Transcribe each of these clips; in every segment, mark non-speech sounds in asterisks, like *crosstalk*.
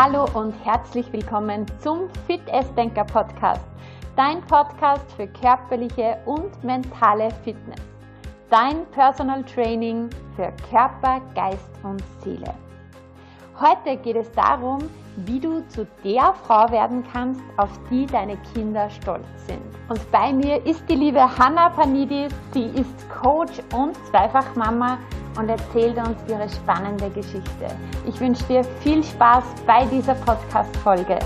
Hallo und herzlich willkommen zum Fit Denker Podcast, dein Podcast für körperliche und mentale Fitness. Dein Personal Training für Körper, Geist und Seele. Heute geht es darum, wie du zu der Frau werden kannst, auf die deine Kinder stolz sind. Und bei mir ist die liebe Hanna Panidis. Sie ist Coach und Zweifachmama und erzählt uns ihre spannende Geschichte. Ich wünsche dir viel Spaß bei dieser Podcast-Folge.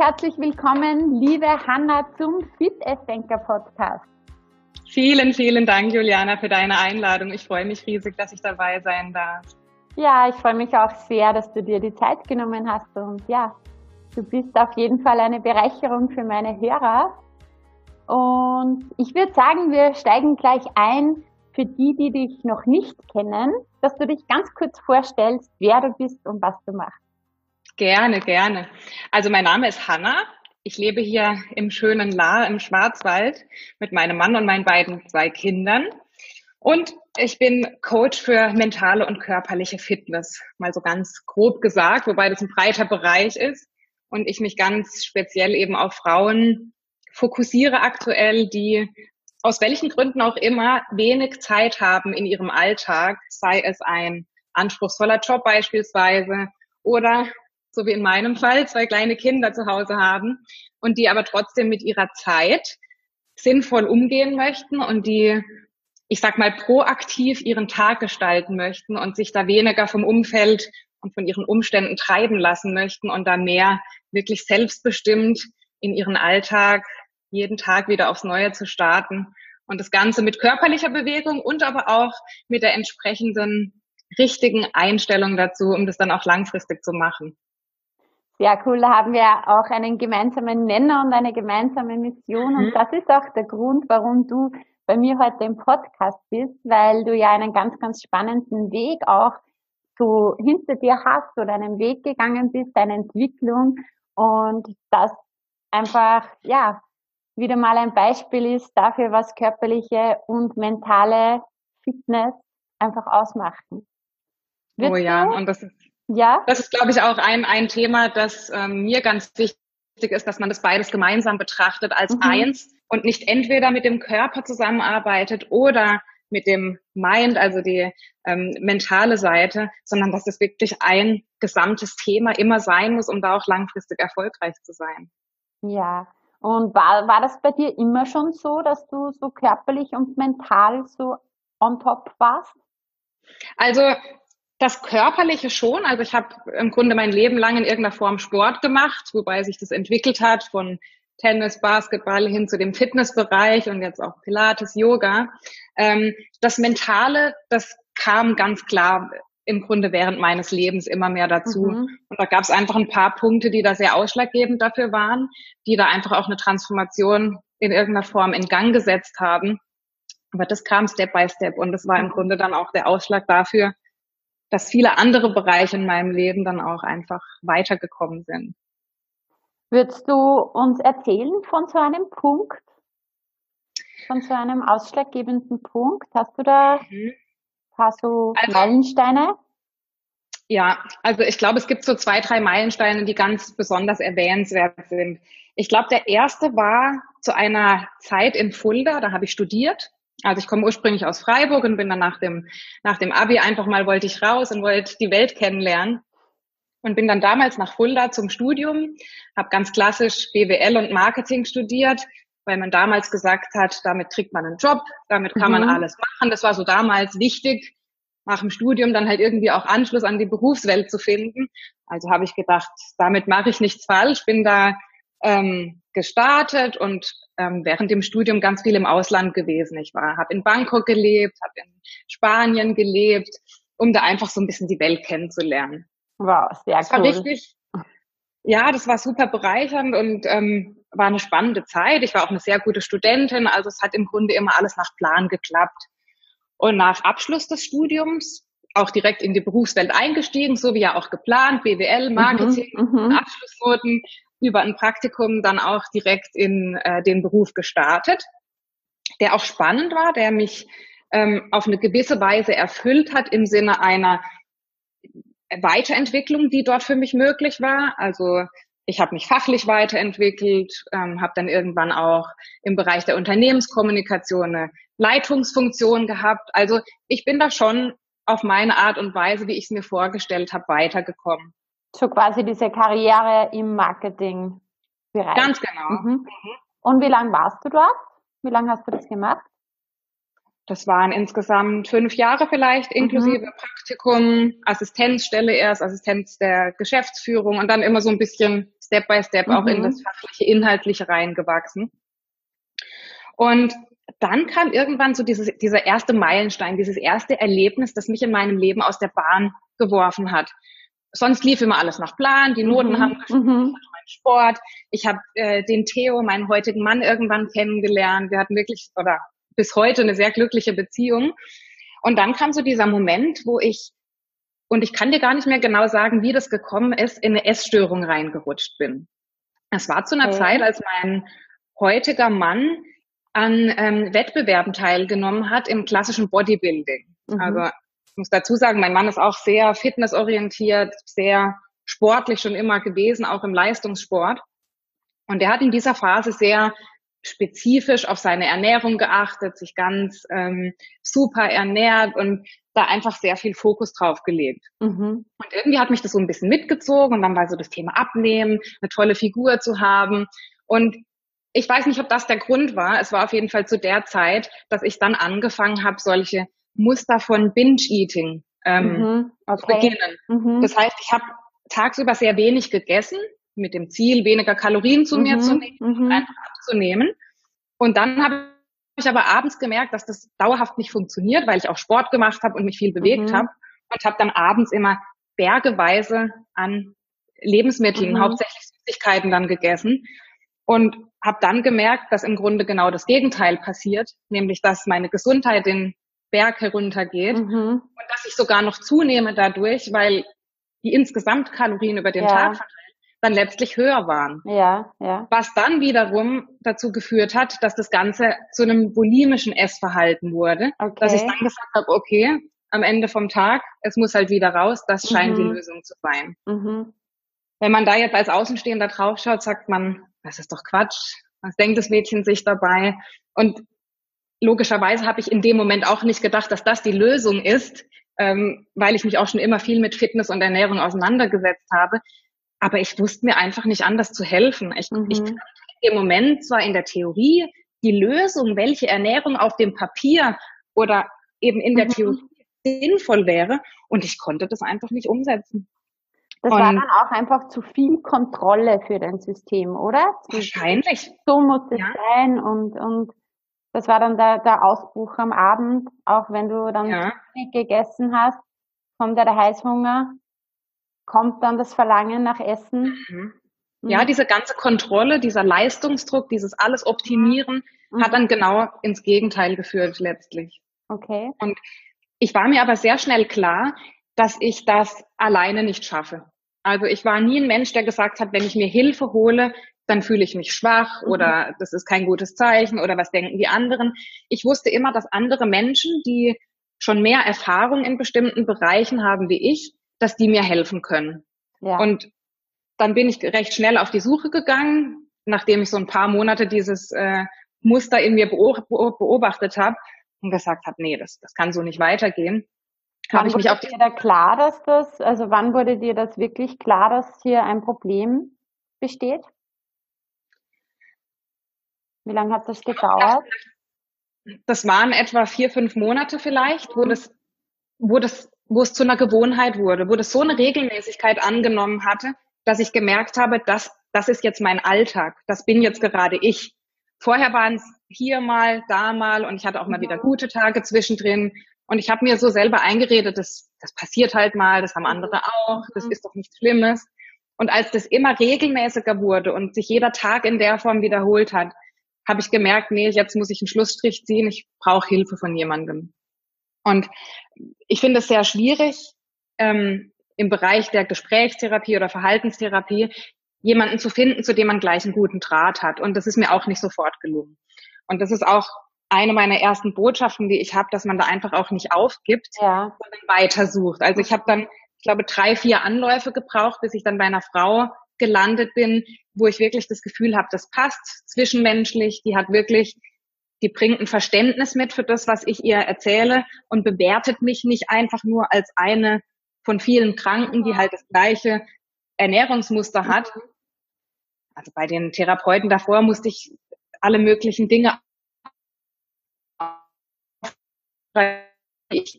Herzlich willkommen, liebe Hanna, zum Fit Denker Podcast. Vielen, vielen Dank, Juliana, für deine Einladung. Ich freue mich riesig, dass ich dabei sein darf. Ja, ich freue mich auch sehr, dass du dir die Zeit genommen hast und ja, du bist auf jeden Fall eine Bereicherung für meine Hörer. Und ich würde sagen, wir steigen gleich ein für die, die dich noch nicht kennen, dass du dich ganz kurz vorstellst, wer du bist und was du machst. Gerne, gerne. Also mein Name ist Hanna. Ich lebe hier im schönen Lahr im Schwarzwald mit meinem Mann und meinen beiden zwei Kindern. Und ich bin Coach für mentale und körperliche Fitness, mal so ganz grob gesagt, wobei das ein breiter Bereich ist und ich mich ganz speziell eben auf Frauen fokussiere aktuell, die aus welchen Gründen auch immer wenig Zeit haben in ihrem Alltag, sei es ein anspruchsvoller Job beispielsweise oder so wie in meinem Fall zwei kleine Kinder zu Hause haben und die aber trotzdem mit ihrer Zeit sinnvoll umgehen möchten und die ich sag mal, proaktiv ihren Tag gestalten möchten und sich da weniger vom Umfeld und von ihren Umständen treiben lassen möchten und da mehr wirklich selbstbestimmt in ihren Alltag jeden Tag wieder aufs Neue zu starten und das Ganze mit körperlicher Bewegung und aber auch mit der entsprechenden richtigen Einstellung dazu, um das dann auch langfristig zu machen. Sehr cool, da haben wir auch einen gemeinsamen Nenner und eine gemeinsame Mission. Mhm. Und das ist auch der Grund, warum du bei mir heute im Podcast bist, weil du ja einen ganz, ganz spannenden Weg auch so hinter dir hast oder einen Weg gegangen bist, deine Entwicklung und das einfach, ja, wieder mal ein Beispiel ist dafür, was körperliche und mentale Fitness einfach ausmachen. Würdest oh ja, und das ist, ja? das ist, glaube ich, auch ein, ein Thema, das ähm, mir ganz wichtig ist, dass man das beides gemeinsam betrachtet als mhm. eins und nicht entweder mit dem Körper zusammenarbeitet oder mit dem Mind, also die ähm, mentale Seite, sondern dass es wirklich ein gesamtes Thema immer sein muss, um da auch langfristig erfolgreich zu sein. Ja, und war, war das bei dir immer schon so, dass du so körperlich und mental so on top warst? Also das Körperliche schon. Also ich habe im Grunde mein Leben lang in irgendeiner Form Sport gemacht, wobei sich das entwickelt hat von Tennis, Basketball hin zu dem Fitnessbereich und jetzt auch Pilates, Yoga. Ähm, das Mentale, das kam ganz klar im Grunde während meines Lebens immer mehr dazu. Mhm. Und da gab es einfach ein paar Punkte, die da sehr ausschlaggebend dafür waren, die da einfach auch eine Transformation in irgendeiner Form in Gang gesetzt haben. Aber das kam Step by Step und das war im mhm. Grunde dann auch der Ausschlag dafür, dass viele andere Bereiche in meinem Leben dann auch einfach weitergekommen sind. Würdest du uns erzählen von so einem Punkt, von so einem ausschlaggebenden Punkt? Hast du da mhm. ein paar so also, Meilensteine? Ja, also ich glaube, es gibt so zwei, drei Meilensteine, die ganz besonders erwähnenswert sind. Ich glaube, der erste war zu einer Zeit in Fulda, da habe ich studiert. Also ich komme ursprünglich aus Freiburg und bin dann nach dem, nach dem Abi einfach mal wollte ich raus und wollte die Welt kennenlernen und bin dann damals nach Fulda zum Studium, habe ganz klassisch BWL und Marketing studiert, weil man damals gesagt hat, damit kriegt man einen Job, damit kann mhm. man alles machen. Das war so damals wichtig, nach dem Studium dann halt irgendwie auch Anschluss an die Berufswelt zu finden. Also habe ich gedacht, damit mache ich nichts falsch, bin da ähm, gestartet und ähm, während dem Studium ganz viel im Ausland gewesen. Ich war, habe in Bangkok gelebt, habe in Spanien gelebt, um da einfach so ein bisschen die Welt kennenzulernen. Wow, sehr das cool. War richtig, ja, das war super bereichernd und ähm, war eine spannende Zeit. Ich war auch eine sehr gute Studentin, also es hat im Grunde immer alles nach Plan geklappt. Und nach Abschluss des Studiums auch direkt in die Berufswelt eingestiegen, so wie ja auch geplant, BWL, mhm, Marketing, mhm, Abschlussnoten, über ein Praktikum dann auch direkt in äh, den Beruf gestartet, der auch spannend war, der mich ähm, auf eine gewisse Weise erfüllt hat im Sinne einer Weiterentwicklung, die dort für mich möglich war. Also ich habe mich fachlich weiterentwickelt, ähm, habe dann irgendwann auch im Bereich der Unternehmenskommunikation eine Leitungsfunktion gehabt. Also ich bin da schon auf meine Art und Weise, wie ich es mir vorgestellt habe, weitergekommen. So quasi diese Karriere im Marketingbereich. Ganz genau. Mhm. Und wie lange warst du dort? Wie lange hast du das gemacht? Das waren insgesamt fünf Jahre vielleicht, inklusive mhm. Praktikum, Assistenzstelle erst, Assistenz der Geschäftsführung und dann immer so ein bisschen Step by Step mhm. auch in mhm. das fachliche, inhaltliche reingewachsen. Und dann kam irgendwann so dieses, dieser erste Meilenstein, dieses erste Erlebnis, das mich in meinem Leben aus der Bahn geworfen hat. Sonst lief immer alles nach Plan, die Noten mhm. haben gestimmt, mhm. mein Sport. Ich habe äh, den Theo, meinen heutigen Mann, irgendwann kennengelernt. Wir hatten wirklich, oder bis heute eine sehr glückliche Beziehung. Und dann kam so dieser Moment, wo ich, und ich kann dir gar nicht mehr genau sagen, wie das gekommen ist, in eine Essstörung reingerutscht bin. Es war zu einer okay. Zeit, als mein heutiger Mann an ähm, Wettbewerben teilgenommen hat im klassischen Bodybuilding. Mhm. Also muss dazu sagen, mein Mann ist auch sehr fitnessorientiert, sehr sportlich schon immer gewesen, auch im Leistungssport. Und er hat in dieser Phase sehr spezifisch auf seine Ernährung geachtet, sich ganz ähm, super ernährt und da einfach sehr viel Fokus drauf gelegt. Mhm. Und irgendwie hat mich das so ein bisschen mitgezogen und dann war so das Thema Abnehmen, eine tolle Figur zu haben. Und ich weiß nicht, ob das der Grund war. Es war auf jeden Fall zu der Zeit, dass ich dann angefangen habe, solche Muster von Binge-Eating ähm, mhm. okay. beginnen. Mhm. Das heißt, ich habe tagsüber sehr wenig gegessen, mit dem Ziel, weniger Kalorien zu mir zu mhm. nehmen, mhm. einfach abzunehmen. Und dann habe ich aber abends gemerkt, dass das dauerhaft nicht funktioniert, weil ich auch Sport gemacht habe und mich viel bewegt mhm. habe und habe dann abends immer bergeweise an Lebensmitteln, mhm. hauptsächlich Süßigkeiten dann gegessen und habe dann gemerkt, dass im Grunde genau das Gegenteil passiert, nämlich dass meine Gesundheit den Berg heruntergeht mhm. und dass ich sogar noch zunehme dadurch, weil die insgesamt Kalorien über den ja. Tag verteilt dann letztlich höher waren. Ja, ja. Was dann wiederum dazu geführt hat, dass das Ganze zu einem bulimischen Essverhalten wurde, okay. dass ich dann gesagt habe, okay, am Ende vom Tag, es muss halt wieder raus, das scheint mhm. die Lösung zu sein. Mhm. Wenn man da jetzt als Außenstehender draufschaut, sagt man, das ist doch Quatsch. Was denkt das Mädchen sich dabei? Und logischerweise habe ich in dem Moment auch nicht gedacht, dass das die Lösung ist, ähm, weil ich mich auch schon immer viel mit Fitness und Ernährung auseinandergesetzt habe. Aber ich wusste mir einfach nicht anders zu helfen. Ich, mhm. ich im Moment zwar in der Theorie die Lösung, welche Ernährung auf dem Papier oder eben in der mhm. Theorie sinnvoll wäre, und ich konnte das einfach nicht umsetzen. Das und war dann auch einfach zu viel Kontrolle für dein System, oder? Wahrscheinlich. So muss es ja. sein und, und das war dann der, der Ausbruch am Abend, auch wenn du dann ja. gegessen hast, kommt ja der Heißhunger, kommt dann das Verlangen nach Essen. Mhm. Ja, mhm. diese ganze Kontrolle, dieser Leistungsdruck, dieses alles Optimieren mhm. hat dann genau ins Gegenteil geführt letztlich. Okay. Und ich war mir aber sehr schnell klar, dass ich das alleine nicht schaffe. Also ich war nie ein Mensch, der gesagt hat, wenn ich mir Hilfe hole, dann fühle ich mich schwach mhm. oder das ist kein gutes Zeichen oder was denken die anderen. Ich wusste immer, dass andere Menschen, die schon mehr Erfahrung in bestimmten Bereichen haben wie ich, dass die mir helfen können. Ja. Und dann bin ich recht schnell auf die Suche gegangen, nachdem ich so ein paar Monate dieses äh, Muster in mir beobachtet habe und gesagt habe, nee, das, das kann so nicht weitergehen. Wann ich mich auf dir da klar, dass das, also wann wurde dir das wirklich klar, dass hier ein Problem besteht? Wie lange hat das gedauert? Das waren etwa vier, fünf Monate vielleicht, wo das, wo das, wo es zu einer Gewohnheit wurde, wo das so eine Regelmäßigkeit angenommen hatte, dass ich gemerkt habe, dass das ist jetzt mein Alltag, das bin jetzt gerade ich. Vorher waren es hier mal, da mal und ich hatte auch mal wieder gute Tage zwischendrin. Und ich habe mir so selber eingeredet, das, das passiert halt mal, das haben andere auch, das ist doch nichts Schlimmes. Und als das immer regelmäßiger wurde und sich jeder Tag in der Form wiederholt hat, habe ich gemerkt, nee, jetzt muss ich einen Schlussstrich ziehen, ich brauche Hilfe von jemandem. Und ich finde es sehr schwierig, ähm, im Bereich der Gesprächstherapie oder Verhaltenstherapie jemanden zu finden, zu dem man gleich einen guten Draht hat. Und das ist mir auch nicht sofort gelungen. Und das ist auch eine meiner ersten Botschaften, die ich habe, dass man da einfach auch nicht aufgibt, ja. sondern weitersucht. Also ich habe dann, ich glaube, drei, vier Anläufe gebraucht, bis ich dann bei einer Frau gelandet bin, wo ich wirklich das Gefühl habe, das passt zwischenmenschlich, die hat wirklich, die bringt ein Verständnis mit für das, was ich ihr erzähle und bewertet mich nicht einfach nur als eine von vielen Kranken, die halt das gleiche Ernährungsmuster hat. Also bei den Therapeuten davor musste ich alle möglichen Dinge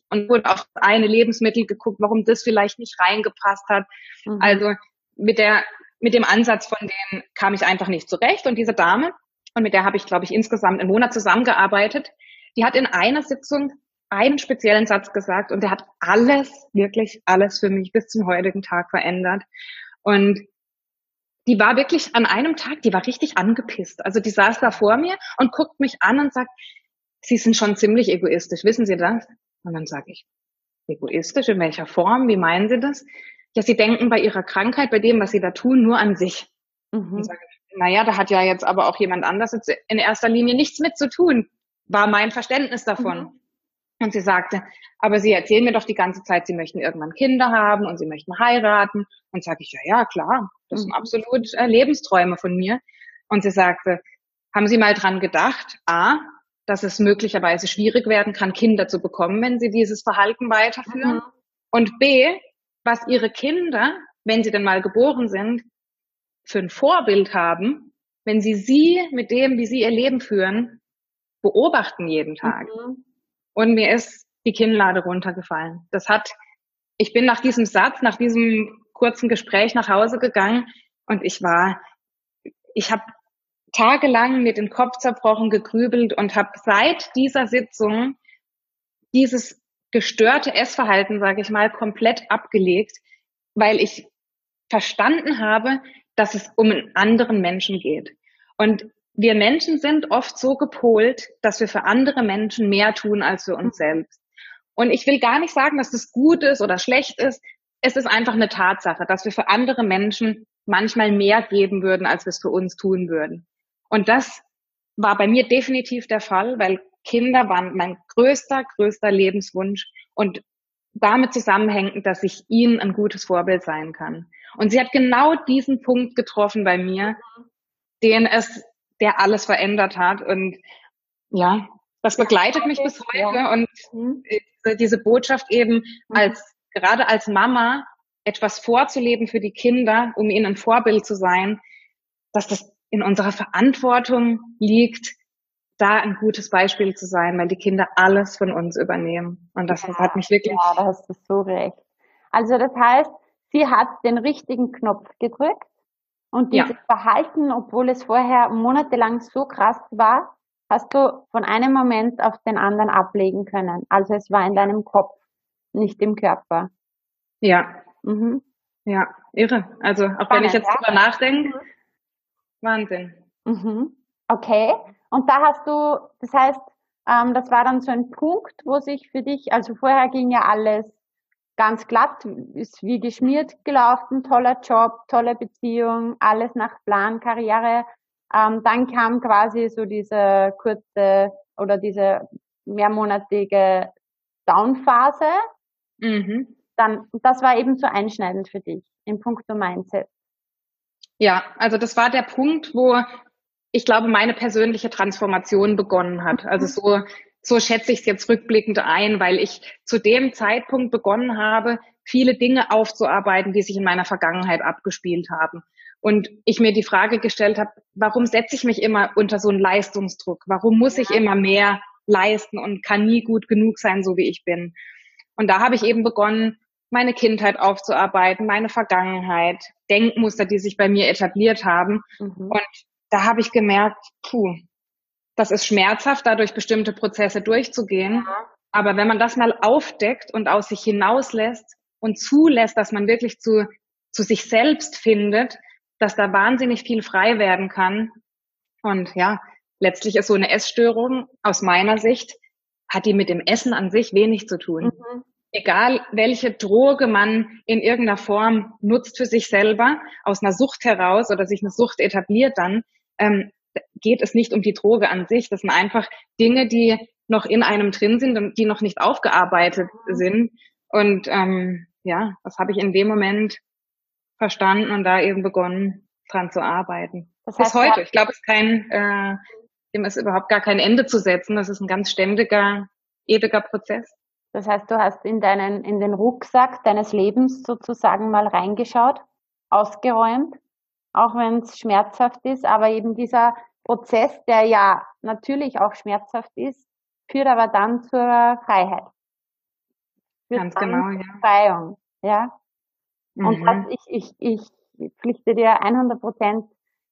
und wurde auf eine Lebensmittel geguckt, warum das vielleicht nicht reingepasst hat. Mhm. Also mit der mit dem Ansatz von denen kam ich einfach nicht zurecht und diese Dame und mit der habe ich glaube ich insgesamt einen Monat zusammengearbeitet. Die hat in einer Sitzung einen speziellen Satz gesagt und der hat alles, wirklich alles für mich bis zum heutigen Tag verändert. Und die war wirklich an einem Tag, die war richtig angepisst. Also die saß da vor mir und guckt mich an und sagt, Sie sind schon ziemlich egoistisch, wissen Sie das? Und dann sage ich, egoistisch, in welcher Form, wie meinen Sie das? Ja, Sie denken bei Ihrer Krankheit, bei dem, was Sie da tun, nur an sich. Mhm. Und naja, da hat ja jetzt aber auch jemand anders in erster Linie nichts mit zu tun, war mein Verständnis davon. Mhm. Und sie sagte, aber Sie erzählen mir doch die ganze Zeit, Sie möchten irgendwann Kinder haben und Sie möchten heiraten. Und sage ich, ja, ja, klar, das sind mhm. absolut äh, Lebensträume von mir. Und sie sagte, haben Sie mal dran gedacht, a, dass es möglicherweise schwierig werden kann, Kinder zu bekommen, wenn Sie dieses Verhalten weiterführen? Mhm. Und b, was Ihre Kinder, wenn sie denn mal geboren sind, für ein Vorbild haben, wenn Sie sie mit dem, wie Sie Ihr Leben führen, beobachten jeden Tag. Mhm und mir ist die Kinnlade runtergefallen. Das hat, ich bin nach diesem Satz, nach diesem kurzen Gespräch nach Hause gegangen und ich war, ich habe tagelang mit dem Kopf zerbrochen, gegrübelt und habe seit dieser Sitzung dieses gestörte Essverhalten, sage ich mal, komplett abgelegt, weil ich verstanden habe, dass es um einen anderen Menschen geht. Und wir Menschen sind oft so gepolt, dass wir für andere Menschen mehr tun als für uns selbst. Und ich will gar nicht sagen, dass das gut ist oder schlecht ist. Es ist einfach eine Tatsache, dass wir für andere Menschen manchmal mehr geben würden, als wir es für uns tun würden. Und das war bei mir definitiv der Fall, weil Kinder waren mein größter, größter Lebenswunsch und damit zusammenhängend, dass ich ihnen ein gutes Vorbild sein kann. Und sie hat genau diesen Punkt getroffen bei mir, den es der alles verändert hat. Und ja, das begleitet mich bis heute. Und mhm. diese Botschaft eben mhm. als, gerade als Mama, etwas vorzuleben für die Kinder, um ihnen ein Vorbild zu sein, dass das in unserer Verantwortung liegt, da ein gutes Beispiel zu sein, weil die Kinder alles von uns übernehmen. Und das ja, hat mich wirklich. Ja, da hast du so recht. Also das heißt, sie hat den richtigen Knopf gedrückt und dieses ja. Verhalten, obwohl es vorher monatelang so krass war, hast du von einem Moment auf den anderen ablegen können. Also es war in deinem Kopf, nicht im Körper. Ja. Mhm. Ja, irre. Also auch Spannend, wenn ich jetzt ja? drüber nachdenke, mhm. Wahnsinn. Mhm. Okay. Und da hast du, das heißt, ähm, das war dann so ein Punkt, wo sich für dich, also vorher ging ja alles ganz glatt, ist wie geschmiert gelaufen, toller Job, tolle Beziehung, alles nach Plan, Karriere. Ähm, dann kam quasi so diese kurze oder diese mehrmonatige Downphase. Mhm. Dann, das war eben so einschneidend für dich im puncto Mindset. Ja, also das war der Punkt, wo ich glaube, meine persönliche Transformation begonnen hat. Also mhm. so so schätze ich es jetzt rückblickend ein, weil ich zu dem Zeitpunkt begonnen habe, viele Dinge aufzuarbeiten, die sich in meiner Vergangenheit abgespielt haben. Und ich mir die Frage gestellt habe, warum setze ich mich immer unter so einen Leistungsdruck? Warum muss ich immer mehr leisten und kann nie gut genug sein, so wie ich bin? Und da habe ich eben begonnen, meine Kindheit aufzuarbeiten, meine Vergangenheit, Denkmuster, die sich bei mir etabliert haben. Mhm. Und da habe ich gemerkt, puh, das ist schmerzhaft, dadurch bestimmte Prozesse durchzugehen. Ja. Aber wenn man das mal aufdeckt und aus sich hinauslässt und zulässt, dass man wirklich zu, zu sich selbst findet, dass da wahnsinnig viel frei werden kann. Und ja, letztlich ist so eine Essstörung aus meiner Sicht hat die mit dem Essen an sich wenig zu tun. Mhm. Egal, welche Droge man in irgendeiner Form nutzt für sich selber, aus einer Sucht heraus oder sich eine Sucht etabliert dann, ähm, geht es nicht um die Droge an sich. Das sind einfach Dinge, die noch in einem drin sind und die noch nicht aufgearbeitet sind. Und ähm, ja, das habe ich in dem Moment verstanden und da eben begonnen, dran zu arbeiten. Das heißt, Bis heute. Ich glaube, es ist kein, äh, dem ist überhaupt gar kein Ende zu setzen. Das ist ein ganz ständiger, ewiger Prozess. Das heißt, du hast in deinen, in den Rucksack deines Lebens sozusagen mal reingeschaut, ausgeräumt, auch wenn es schmerzhaft ist, aber eben dieser Prozess, der ja natürlich auch schmerzhaft ist, führt aber dann zur Freiheit. Führt Ganz genau, ja. Befreiung, ja. Mhm. Und das, ich, ich, ich pflichte dir 100 Prozent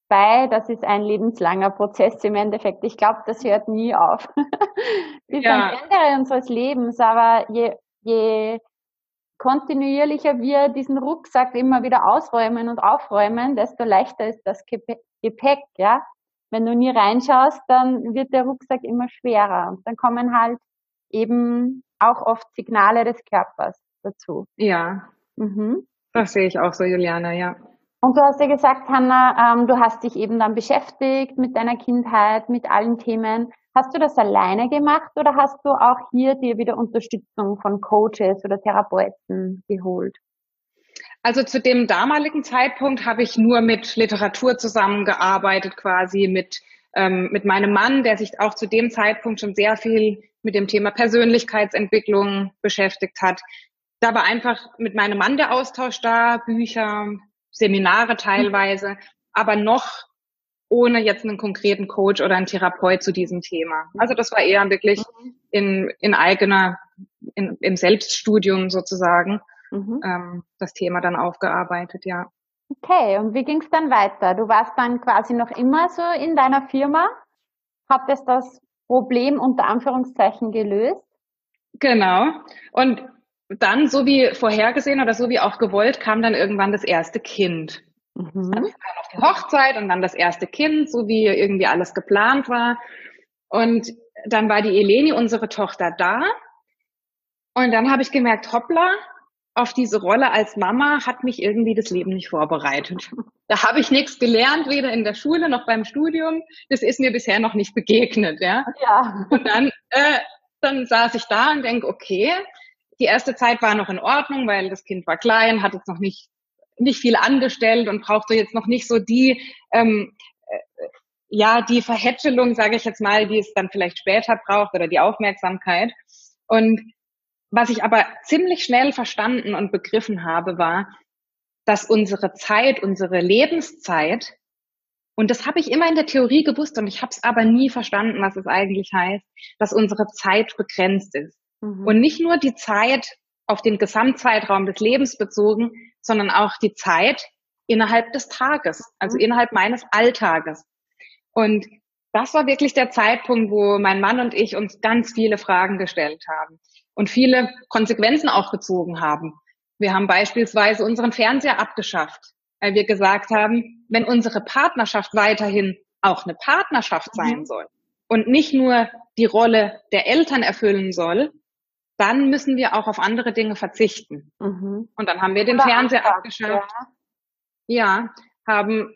bei, das ist ein lebenslanger Prozess im Endeffekt. Ich glaube, das hört nie auf. *laughs* Bis ja. am Ende unseres Lebens, aber je, je kontinuierlicher wir diesen Rucksack immer wieder ausräumen und aufräumen, desto leichter ist das Gepäck, ja. Wenn du nie reinschaust, dann wird der Rucksack immer schwerer und dann kommen halt eben auch oft Signale des Körpers dazu. Ja. Mhm. Das sehe ich auch so, Juliana, ja. Und du hast ja gesagt, Hanna, ähm, du hast dich eben dann beschäftigt mit deiner Kindheit, mit allen Themen. Hast du das alleine gemacht oder hast du auch hier dir wieder Unterstützung von Coaches oder Therapeuten geholt? Also zu dem damaligen Zeitpunkt habe ich nur mit Literatur zusammengearbeitet, quasi mit, ähm, mit meinem Mann, der sich auch zu dem Zeitpunkt schon sehr viel mit dem Thema Persönlichkeitsentwicklung beschäftigt hat. Da war einfach mit meinem Mann der Austausch da, Bücher, Seminare teilweise, aber noch ohne jetzt einen konkreten Coach oder einen Therapeut zu diesem Thema. Also das war eher wirklich in, in eigener, in, im Selbststudium sozusagen mhm. ähm, das Thema dann aufgearbeitet, ja. Okay, und wie ging es dann weiter? Du warst dann quasi noch immer so in deiner Firma, hattest das Problem unter Anführungszeichen gelöst? Genau. Und dann, so wie vorhergesehen oder so wie auch gewollt, kam dann irgendwann das erste Kind. Mhm. Kam auf die Hochzeit und dann das erste Kind, so wie irgendwie alles geplant war. Und dann war die Eleni, unsere Tochter, da. Und dann habe ich gemerkt, hoppla, auf diese Rolle als Mama hat mich irgendwie das Leben nicht vorbereitet. Da habe ich nichts gelernt, weder in der Schule noch beim Studium. Das ist mir bisher noch nicht begegnet, ja. ja. Und dann, äh, dann saß ich da und denk, okay, die erste Zeit war noch in Ordnung, weil das Kind war klein, hat jetzt noch nicht, nicht viel angestellt und brauchte jetzt noch nicht so die, ähm, äh, ja, die Verhätschelung, sage ich jetzt mal, die es dann vielleicht später braucht oder die Aufmerksamkeit. Und was ich aber ziemlich schnell verstanden und begriffen habe, war, dass unsere Zeit, unsere Lebenszeit, und das habe ich immer in der Theorie gewusst und ich habe es aber nie verstanden, was es eigentlich heißt, dass unsere Zeit begrenzt ist. Mhm. Und nicht nur die Zeit auf den Gesamtzeitraum des Lebens bezogen, sondern auch die Zeit innerhalb des Tages, also mhm. innerhalb meines Alltages. Und das war wirklich der Zeitpunkt, wo mein Mann und ich uns ganz viele Fragen gestellt haben und viele Konsequenzen auch gezogen haben. Wir haben beispielsweise unseren Fernseher abgeschafft, weil wir gesagt haben, wenn unsere Partnerschaft weiterhin auch eine Partnerschaft sein mhm. soll und nicht nur die Rolle der Eltern erfüllen soll, dann müssen wir auch auf andere Dinge verzichten. Mhm. Und dann haben wir den Oder Fernseher Anfang, abgeschafft. Ja. ja, haben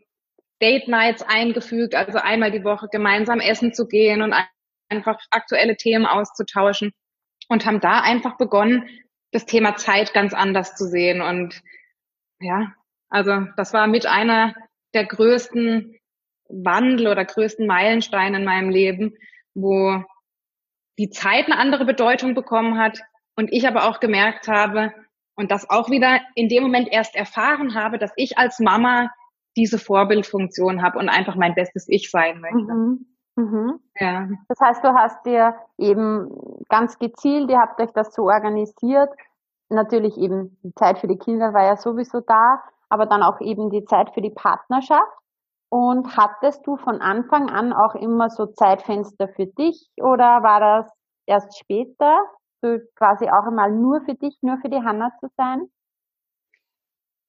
Date Nights eingefügt, also einmal die Woche gemeinsam essen zu gehen und einfach aktuelle Themen auszutauschen und haben da einfach begonnen, das Thema Zeit ganz anders zu sehen. Und ja, also das war mit einer der größten Wandel oder größten Meilensteine in meinem Leben, wo die Zeit eine andere Bedeutung bekommen hat und ich aber auch gemerkt habe und das auch wieder in dem Moment erst erfahren habe, dass ich als Mama diese Vorbildfunktion habe und einfach mein bestes Ich sein möchte. Mhm. Mhm. Ja. Das heißt, du hast dir eben ganz gezielt, ihr habt euch das so organisiert. Natürlich eben die Zeit für die Kinder war ja sowieso da, aber dann auch eben die Zeit für die Partnerschaft. Und hattest du von Anfang an auch immer so Zeitfenster für dich oder war das erst später, so quasi auch einmal nur für dich, nur für die Hanna zu sein?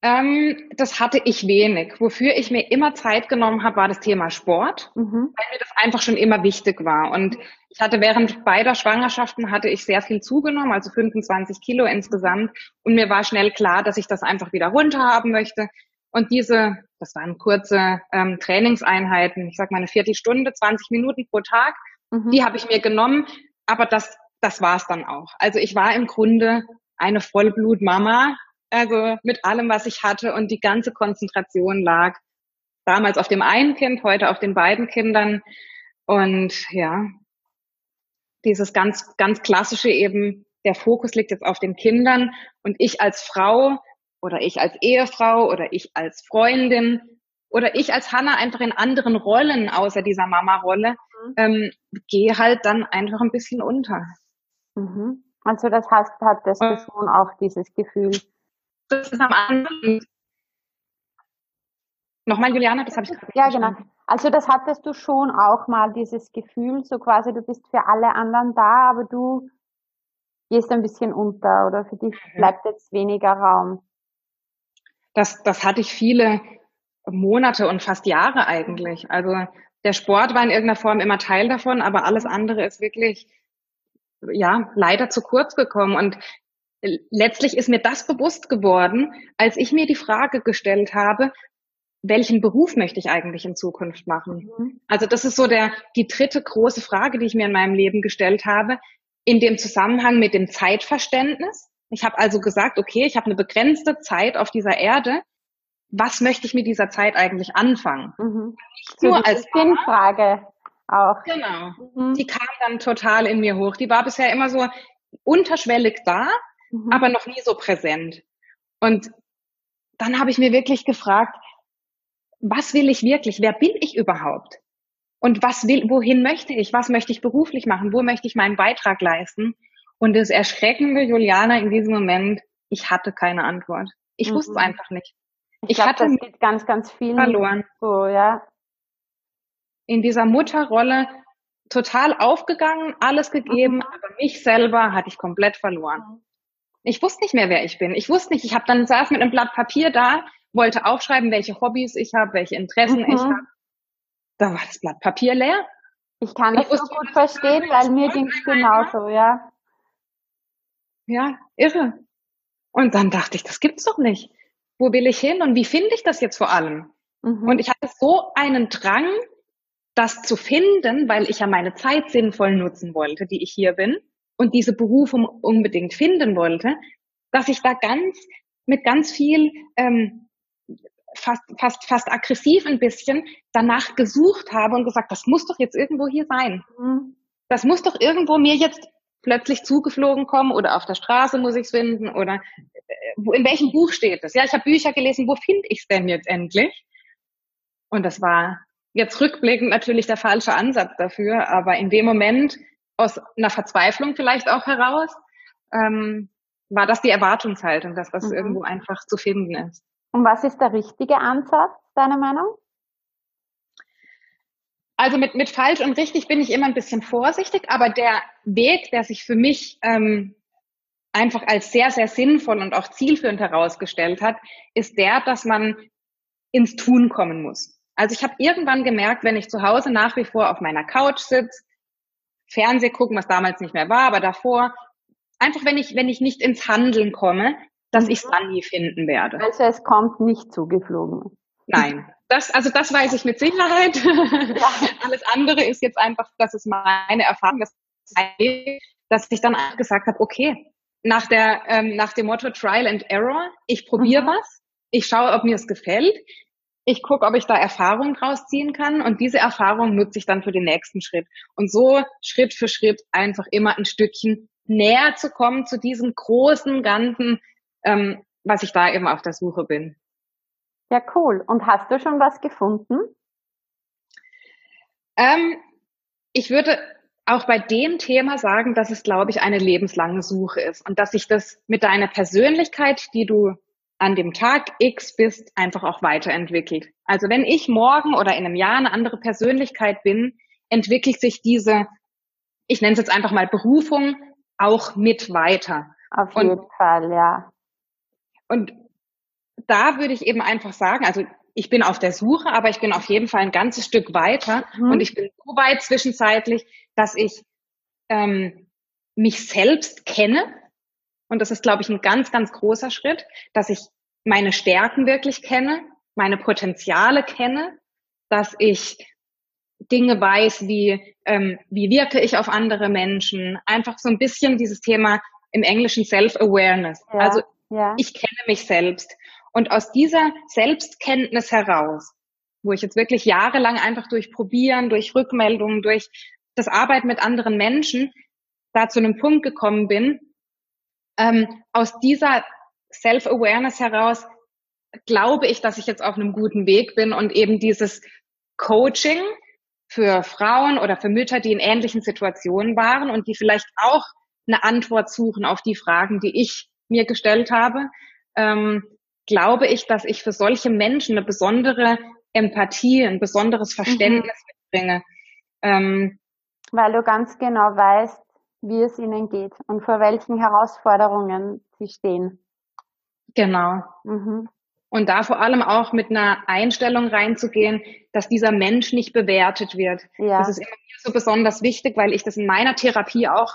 Ähm, das hatte ich wenig. Wofür ich mir immer Zeit genommen habe, war das Thema Sport, mhm. weil mir das einfach schon immer wichtig war. Und ich hatte während beider Schwangerschaften hatte ich sehr viel zugenommen, also 25 Kilo insgesamt. Und mir war schnell klar, dass ich das einfach wieder runter haben möchte. Und diese, das waren kurze ähm, Trainingseinheiten, ich sag mal eine Viertelstunde, 20 Minuten pro Tag, mhm. die habe ich mir genommen. Aber das, das war es dann auch. Also ich war im Grunde eine Vollblutmama, also mit allem, was ich hatte und die ganze Konzentration lag damals auf dem einen Kind, heute auf den beiden Kindern. Und ja, dieses ganz, ganz klassische eben, der Fokus liegt jetzt auf den Kindern und ich als Frau oder ich als Ehefrau oder ich als Freundin oder ich als Hanna einfach in anderen Rollen außer dieser Mama-Rolle, mhm. ähm, gehe halt dann einfach ein bisschen unter. Mhm. Also das heißt, hattest du schon auch dieses Gefühl, das ist am Anfang. Nochmal, Juliana, das habe ich gerade Ja, genau. Also das hattest du schon auch mal, dieses Gefühl, so quasi, du bist für alle anderen da, aber du gehst ein bisschen unter oder für dich mhm. bleibt jetzt weniger Raum. Das, das hatte ich viele Monate und fast Jahre eigentlich. Also der Sport war in irgendeiner Form immer Teil davon, aber alles andere ist wirklich, ja, leider zu kurz gekommen. Und letztlich ist mir das bewusst geworden, als ich mir die Frage gestellt habe, welchen Beruf möchte ich eigentlich in Zukunft machen? Mhm. Also das ist so der, die dritte große Frage, die ich mir in meinem Leben gestellt habe, in dem Zusammenhang mit dem Zeitverständnis. Ich habe also gesagt, okay, ich habe eine begrenzte Zeit auf dieser Erde. Was möchte ich mit dieser Zeit eigentlich anfangen? Mhm. Nicht nur so als Sinnfrage auch. Genau. Mhm. Die kam dann total in mir hoch. Die war bisher immer so unterschwellig da, mhm. aber noch nie so präsent. Und dann habe ich mir wirklich gefragt, was will ich wirklich? Wer bin ich überhaupt? Und was will, wohin möchte ich? Was möchte ich beruflich machen? Wo möchte ich meinen Beitrag leisten? Und das Erschreckende, Juliana, in diesem Moment, ich hatte keine Antwort. Ich mhm. wusste es einfach nicht. Ich, ich glaub, hatte das geht ganz, ganz viel verloren. So, ja. In dieser Mutterrolle total aufgegangen, alles gegeben, mhm. aber mich selber hatte ich komplett verloren. Mhm. Ich wusste nicht mehr, wer ich bin. Ich wusste nicht, ich habe dann saß mit einem Blatt Papier da, wollte aufschreiben, welche Hobbys ich habe, welche Interessen mhm. ich habe. Da war das Blatt Papier leer. Ich kann das ich so gut verstehen, weil mir ging es genauso, ja. Ja, irre. Und dann dachte ich, das gibt's doch nicht. Wo will ich hin und wie finde ich das jetzt vor allem? Mhm. Und ich hatte so einen Drang, das zu finden, weil ich ja meine Zeit sinnvoll nutzen wollte, die ich hier bin und diese Berufung unbedingt finden wollte, dass ich da ganz mit ganz viel ähm, fast fast fast aggressiv ein bisschen danach gesucht habe und gesagt, das muss doch jetzt irgendwo hier sein. Mhm. Das muss doch irgendwo mir jetzt plötzlich zugeflogen kommen oder auf der Straße muss ich es finden oder äh, in welchem Buch steht es? Ja, ich habe Bücher gelesen, wo finde ich es denn jetzt endlich? Und das war jetzt rückblickend natürlich der falsche Ansatz dafür, aber in dem Moment aus einer Verzweiflung vielleicht auch heraus, ähm, war das die Erwartungshaltung, dass das mhm. irgendwo einfach zu finden ist. Und was ist der richtige Ansatz, deiner Meinung? Also mit, mit falsch und richtig bin ich immer ein bisschen vorsichtig, aber der Weg, der sich für mich ähm, einfach als sehr, sehr sinnvoll und auch zielführend herausgestellt hat, ist der, dass man ins Tun kommen muss. Also ich habe irgendwann gemerkt, wenn ich zu Hause nach wie vor auf meiner Couch sitze, Fernseh gucken, was damals nicht mehr war, aber davor, einfach wenn ich, wenn ich nicht ins Handeln komme, dass ich es dann nie finden werde. Also es kommt nicht zugeflogen. Nein. Das, also das weiß ich mit Sicherheit. Ja. *laughs* Alles andere ist jetzt einfach, das ist meine Erfahrung, dass, dass ich dann gesagt habe, okay, nach der, ähm, nach dem Motto Trial and Error, ich probiere mhm. was, ich schaue, ob mir es gefällt, ich gucke, ob ich da Erfahrung draus ziehen kann und diese Erfahrung nutze ich dann für den nächsten Schritt. Und so Schritt für Schritt einfach immer ein Stückchen näher zu kommen zu diesem großen Ganzen, ähm, was ich da eben auf der Suche bin. Ja, cool. Und hast du schon was gefunden? Ähm, ich würde auch bei dem Thema sagen, dass es, glaube ich, eine lebenslange Suche ist und dass sich das mit deiner Persönlichkeit, die du an dem Tag X bist, einfach auch weiterentwickelt. Also wenn ich morgen oder in einem Jahr eine andere Persönlichkeit bin, entwickelt sich diese, ich nenne es jetzt einfach mal Berufung, auch mit weiter. Auf jeden und, Fall, ja. Und da würde ich eben einfach sagen, also ich bin auf der Suche, aber ich bin auf jeden Fall ein ganzes Stück weiter mhm. und ich bin so weit zwischenzeitlich, dass ich ähm, mich selbst kenne. Und das ist, glaube ich, ein ganz, ganz großer Schritt, dass ich meine Stärken wirklich kenne, meine Potenziale kenne, dass ich Dinge weiß, wie, ähm, wie wirke ich auf andere Menschen. Einfach so ein bisschen dieses Thema im Englischen Self-Awareness. Ja, also ja. ich kenne mich selbst. Und aus dieser Selbstkenntnis heraus, wo ich jetzt wirklich jahrelang einfach durch Probieren, durch Rückmeldungen, durch das Arbeiten mit anderen Menschen da zu einem Punkt gekommen bin, ähm, aus dieser Self-Awareness heraus glaube ich, dass ich jetzt auf einem guten Weg bin und eben dieses Coaching für Frauen oder für Mütter, die in ähnlichen Situationen waren und die vielleicht auch eine Antwort suchen auf die Fragen, die ich mir gestellt habe, ähm, glaube ich, dass ich für solche Menschen eine besondere Empathie, ein besonderes mhm. Verständnis mhm. mitbringe. Ähm, Weil du ganz genau weißt, wie es ihnen geht und vor welchen Herausforderungen sie stehen. Genau. Mhm. Und da vor allem auch mit einer Einstellung reinzugehen, dass dieser Mensch nicht bewertet wird. Ja. Das ist immer so besonders wichtig, weil ich das in meiner Therapie auch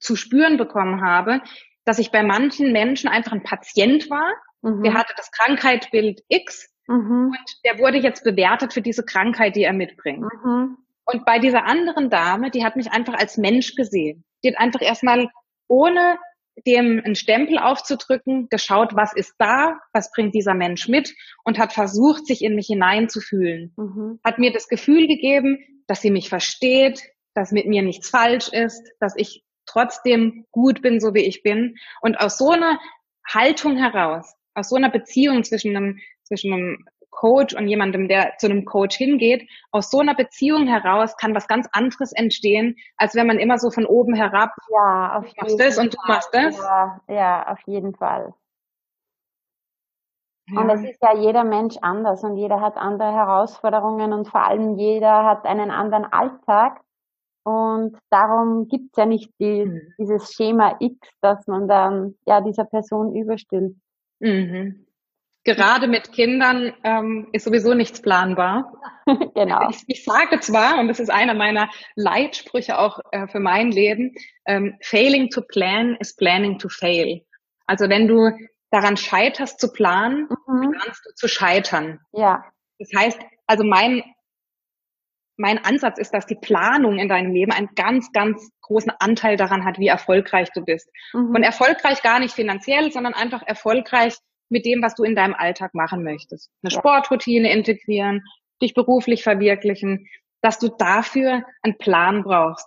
zu spüren bekommen habe, dass ich bei manchen Menschen einfach ein Patient war, mhm. der hatte das Krankheitsbild X mhm. und der wurde jetzt bewertet für diese Krankheit, die er mitbringt. Mhm. Und bei dieser anderen Dame, die hat mich einfach als Mensch gesehen. Die hat einfach erstmal ohne dem einen Stempel aufzudrücken, geschaut, was ist da, was bringt dieser Mensch mit und hat versucht, sich in mich hineinzufühlen. Mhm. Hat mir das Gefühl gegeben, dass sie mich versteht, dass mit mir nichts falsch ist, dass ich trotzdem gut bin, so wie ich bin. Und aus so einer Haltung heraus, aus so einer Beziehung zwischen einem, zwischen einem Coach und jemandem, der zu einem Coach hingeht, aus so einer Beziehung heraus kann was ganz anderes entstehen, als wenn man immer so von oben herab, ja, auf du machst das und du machst das. Ja, ja, auf jeden Fall. Ja. Und es ist ja jeder Mensch anders und jeder hat andere Herausforderungen und vor allem jeder hat einen anderen Alltag. Und darum gibt's ja nicht die, mhm. dieses Schema X, dass man dann ja dieser Person überstimmt. Mhm. Gerade mit Kindern ähm, ist sowieso nichts planbar. *laughs* genau. Ich, ich, sage zwar, und das ist einer meiner Leitsprüche auch äh, für mein Leben, ähm, failing to plan is planning to fail. Also wenn du daran scheiterst zu planen, mhm. planst du zu scheitern. Ja. Das heißt, also mein mein Ansatz ist, dass die Planung in deinem Leben einen ganz, ganz großen Anteil daran hat, wie erfolgreich du bist. Mhm. Und erfolgreich gar nicht finanziell, sondern einfach erfolgreich mit dem, was du in deinem Alltag machen möchtest. Eine ja. Sportroutine integrieren, dich beruflich verwirklichen, dass du dafür einen Plan brauchst.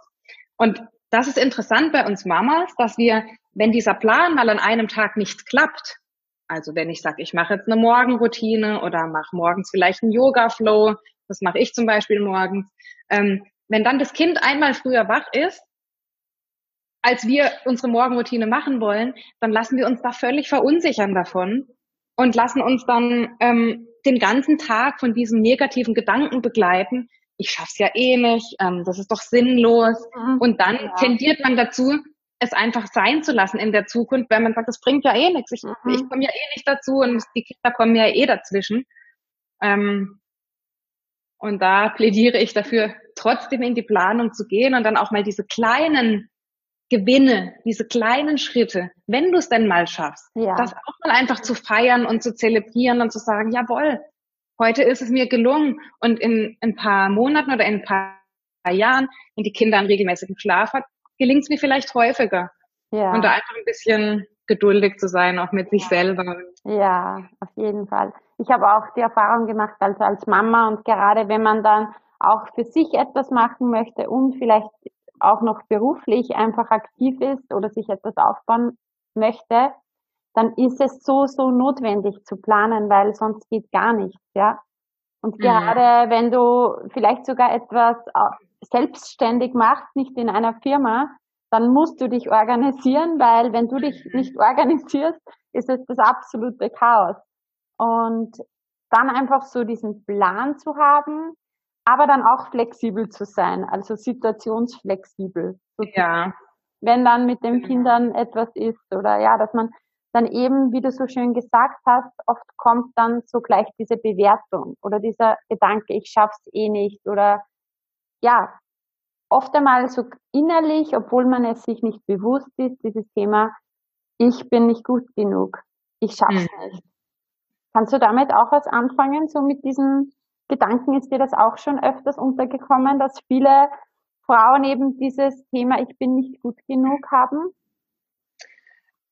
Und das ist interessant bei uns Mamas, dass wir, wenn dieser Plan mal an einem Tag nicht klappt, also wenn ich sage, ich mache jetzt eine Morgenroutine oder mache morgens vielleicht einen Yoga-Flow, das mache ich zum Beispiel morgens. Ähm, wenn dann das Kind einmal früher wach ist, als wir unsere Morgenroutine machen wollen, dann lassen wir uns da völlig verunsichern davon und lassen uns dann ähm, den ganzen Tag von diesem negativen Gedanken begleiten. Ich schaff's ja eh nicht, ähm, das ist doch sinnlos. Mhm. Und dann ja. tendiert man dazu, es einfach sein zu lassen in der Zukunft, weil man sagt, das bringt ja eh nichts. Ich, mhm. ich komme ja eh nicht dazu und die Kinder kommen ja eh dazwischen. Ähm, und da plädiere ich dafür, trotzdem in die Planung zu gehen und dann auch mal diese kleinen Gewinne, diese kleinen Schritte, wenn du es denn mal schaffst, ja. das auch mal einfach zu feiern und zu zelebrieren und zu sagen, jawohl, heute ist es mir gelungen und in ein paar Monaten oder in ein paar Jahren, wenn die Kinder einen regelmäßigen Schlaf hat, gelingt es mir vielleicht häufiger. Ja. Und da einfach ein bisschen geduldig zu sein, auch mit sich selber. Ja, auf jeden Fall ich habe auch die Erfahrung gemacht, also als Mama und gerade wenn man dann auch für sich etwas machen möchte und vielleicht auch noch beruflich einfach aktiv ist oder sich etwas aufbauen möchte, dann ist es so, so notwendig zu planen, weil sonst geht gar nichts, ja. Und mhm. gerade wenn du vielleicht sogar etwas selbstständig machst, nicht in einer Firma, dann musst du dich organisieren, weil wenn du dich nicht organisierst, ist es das absolute Chaos. Und dann einfach so diesen Plan zu haben, aber dann auch flexibel zu sein, also situationsflexibel. Ja. Wenn dann mit den Kindern etwas ist oder ja, dass man dann eben, wie du so schön gesagt hast, oft kommt dann so gleich diese Bewertung oder dieser Gedanke, ich schaff's eh nicht oder ja, oft einmal so innerlich, obwohl man es sich nicht bewusst ist, dieses Thema, ich bin nicht gut genug, ich schaff's mhm. nicht. Kannst du damit auch was anfangen, so mit diesem Gedanken ist dir das auch schon öfters untergekommen, dass viele Frauen eben dieses Thema Ich bin nicht gut genug haben?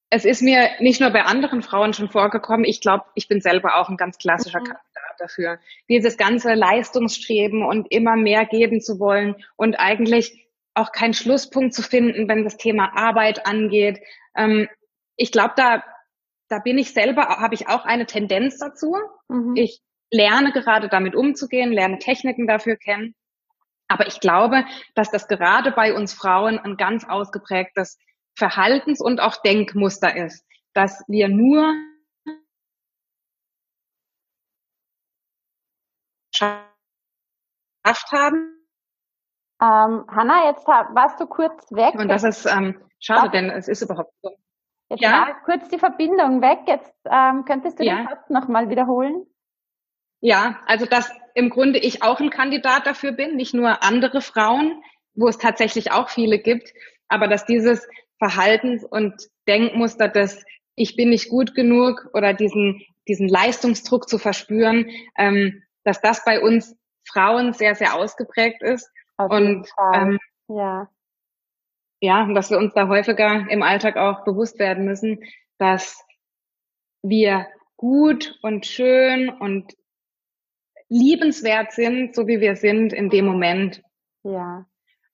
Es ist mir nicht nur bei anderen Frauen schon vorgekommen, ich glaube, ich bin selber auch ein ganz klassischer mhm. Kandidat dafür. Dieses ganze Leistungsstreben und immer mehr geben zu wollen und eigentlich auch keinen Schlusspunkt zu finden, wenn das Thema Arbeit angeht. Ähm, ich glaube, da, da bin ich selber, habe ich auch eine Tendenz dazu. Mhm. Ich lerne gerade damit umzugehen, lerne Techniken dafür kennen. Aber ich glaube, dass das gerade bei uns Frauen ein ganz ausgeprägtes Verhaltens- und auch Denkmuster ist, dass wir nur geschafft haben. Ähm, Hanna, jetzt warst du kurz weg. Und das ist ähm, schade, denn es ist überhaupt so. Jetzt ja? war kurz die Verbindung weg. Jetzt ähm, könntest du ja. den Satz nochmal wiederholen. Ja, also dass im Grunde ich auch ein Kandidat dafür bin, nicht nur andere Frauen, wo es tatsächlich auch viele gibt, aber dass dieses Verhaltens- und Denkmuster des ich bin nicht gut genug oder diesen, diesen Leistungsdruck zu verspüren, ähm, dass das bei uns Frauen sehr, sehr ausgeprägt ist. Auf und ähm, ja. Ja, und dass wir uns da häufiger im Alltag auch bewusst werden müssen, dass wir gut und schön und liebenswert sind, so wie wir sind in dem Moment. Ja.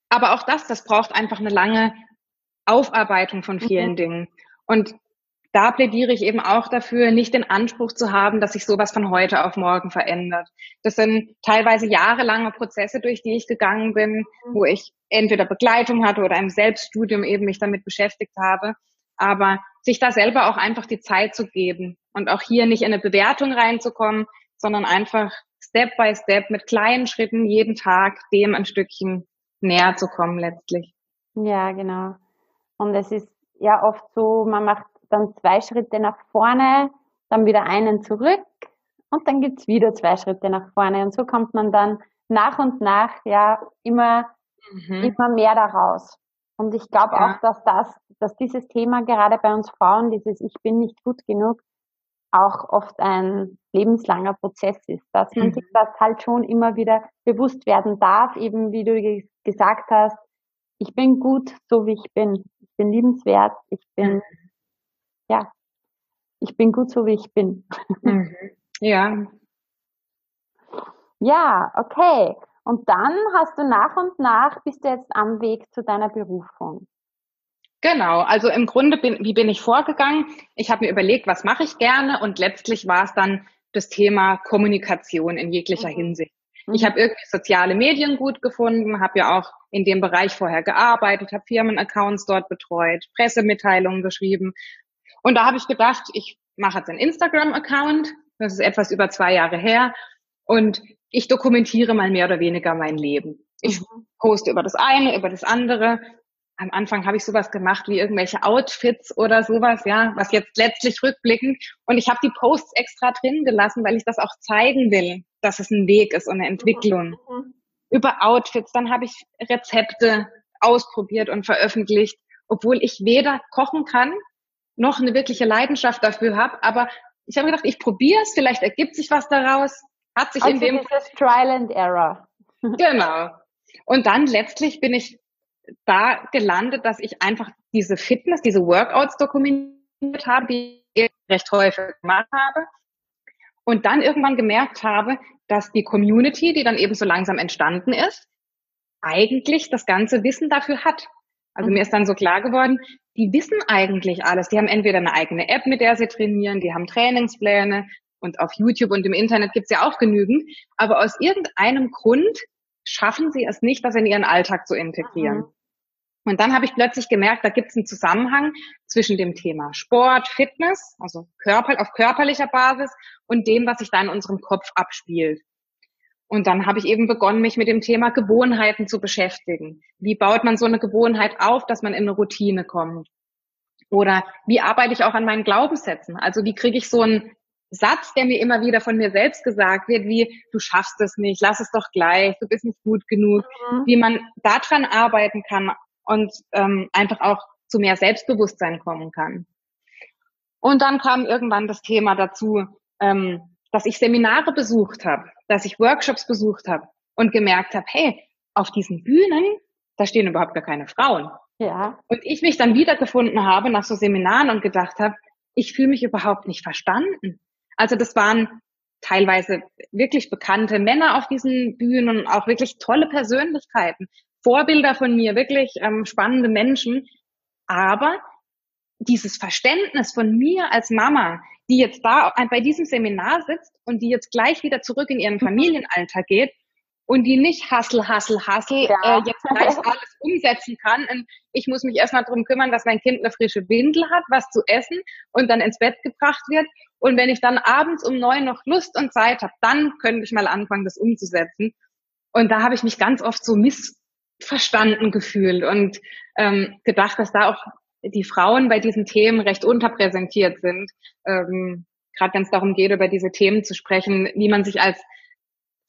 Aber auch das, das braucht einfach eine lange Aufarbeitung von vielen mhm. Dingen. Und da plädiere ich eben auch dafür, nicht den Anspruch zu haben, dass sich sowas von heute auf morgen verändert. Das sind teilweise jahrelange Prozesse, durch die ich gegangen bin, mhm. wo ich entweder Begleitung hatte oder im Selbststudium eben mich damit beschäftigt habe. Aber sich da selber auch einfach die Zeit zu geben und auch hier nicht in eine Bewertung reinzukommen, sondern einfach Step by Step mit kleinen Schritten jeden Tag dem ein Stückchen näher zu kommen letztlich. Ja, genau. Und es ist ja oft so, man macht dann zwei Schritte nach vorne, dann wieder einen zurück und dann gibt's wieder zwei Schritte nach vorne. Und so kommt man dann nach und nach ja immer, mhm. immer mehr daraus. Und ich glaube ja. auch, dass das, dass dieses Thema gerade bei uns Frauen, dieses Ich bin nicht gut genug, auch oft ein lebenslanger Prozess ist, dass man mhm. sich das halt schon immer wieder bewusst werden darf, eben wie du gesagt hast, ich bin gut, so wie ich bin. Ich bin liebenswert, ich bin, mhm. Ja, ich bin gut, so wie ich bin. Mhm. Ja. Ja, okay. Und dann hast du nach und nach, bist du jetzt am Weg zu deiner Berufung. Genau, also im Grunde bin, wie bin ich vorgegangen? Ich habe mir überlegt, was mache ich gerne und letztlich war es dann das Thema Kommunikation in jeglicher mhm. Hinsicht. Ich mhm. habe irgendwie soziale Medien gut gefunden, habe ja auch in dem Bereich vorher gearbeitet, habe Firmenaccounts dort betreut, Pressemitteilungen geschrieben. Und da habe ich gedacht, ich mache jetzt einen Instagram-Account, das ist etwas über zwei Jahre her, und ich dokumentiere mal mehr oder weniger mein Leben. Ich mhm. poste über das eine, über das andere, am Anfang habe ich sowas gemacht wie irgendwelche Outfits oder sowas, ja, was jetzt letztlich rückblickend. Und ich habe die Posts extra drin gelassen, weil ich das auch zeigen will, dass es ein Weg ist und eine Entwicklung. Mhm. Über Outfits, dann habe ich Rezepte ausprobiert und veröffentlicht, obwohl ich weder kochen kann, noch eine wirkliche Leidenschaft dafür habe. Aber ich habe gedacht, ich probiere es, vielleicht ergibt sich was daraus. Hat sich also in dem dieses Trial and Error. *laughs* genau. Und dann letztlich bin ich da gelandet, dass ich einfach diese Fitness, diese Workouts dokumentiert habe, die ich recht häufig gemacht habe. Und dann irgendwann gemerkt habe, dass die Community, die dann eben so langsam entstanden ist, eigentlich das ganze Wissen dafür hat. Also mhm. mir ist dann so klar geworden, die wissen eigentlich alles. Die haben entweder eine eigene App, mit der sie trainieren, die haben Trainingspläne und auf YouTube und im Internet gibt's ja auch genügend. Aber aus irgendeinem Grund schaffen sie es nicht, das in ihren Alltag zu integrieren. Mhm. Und dann habe ich plötzlich gemerkt, da gibt es einen Zusammenhang zwischen dem Thema Sport, Fitness, also Körper, auf körperlicher Basis und dem, was sich da in unserem Kopf abspielt. Und dann habe ich eben begonnen, mich mit dem Thema Gewohnheiten zu beschäftigen. Wie baut man so eine Gewohnheit auf, dass man in eine Routine kommt? Oder wie arbeite ich auch an meinen Glaubenssätzen? Also wie kriege ich so einen Satz, der mir immer wieder von mir selbst gesagt wird, wie du schaffst es nicht, lass es doch gleich, du bist nicht gut genug, mhm. wie man daran arbeiten kann und ähm, einfach auch zu mehr Selbstbewusstsein kommen kann. Und dann kam irgendwann das Thema dazu, ähm, dass ich Seminare besucht habe, dass ich Workshops besucht habe und gemerkt habe, hey, auf diesen Bühnen, da stehen überhaupt gar keine Frauen. Ja. Und ich mich dann wiedergefunden habe nach so Seminaren und gedacht habe, ich fühle mich überhaupt nicht verstanden. Also das waren teilweise wirklich bekannte Männer auf diesen Bühnen und auch wirklich tolle Persönlichkeiten, Vorbilder von mir, wirklich ähm, spannende Menschen. Aber dieses Verständnis von mir als Mama, die jetzt da bei diesem Seminar sitzt und die jetzt gleich wieder zurück in ihren mhm. Familienalltag geht und die nicht Hassel, Hassel, Hassel ja. äh, jetzt gleich alles umsetzen kann. Und ich muss mich erstmal darum kümmern, dass mein Kind eine frische Windel hat, was zu essen und dann ins Bett gebracht wird. Und wenn ich dann abends um neun noch Lust und Zeit habe, dann könnte ich mal anfangen, das umzusetzen. Und da habe ich mich ganz oft so missverstanden gefühlt und ähm, gedacht, dass da auch die Frauen bei diesen Themen recht unterpräsentiert sind. Ähm, Gerade wenn es darum geht, über diese Themen zu sprechen, wie man sich als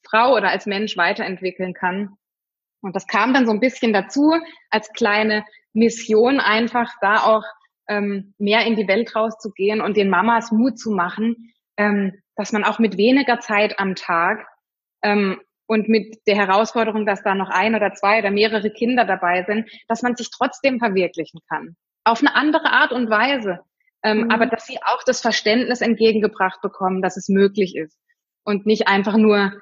Frau oder als Mensch weiterentwickeln kann. Und das kam dann so ein bisschen dazu, als kleine Mission einfach da auch ähm, mehr in die Welt rauszugehen und den Mamas Mut zu machen, ähm, dass man auch mit weniger Zeit am Tag ähm, und mit der Herausforderung, dass da noch ein oder zwei oder mehrere Kinder dabei sind, dass man sich trotzdem verwirklichen kann. Auf eine andere Art und Weise. Ähm, mhm. Aber dass sie auch das Verständnis entgegengebracht bekommen, dass es möglich ist. Und nicht einfach nur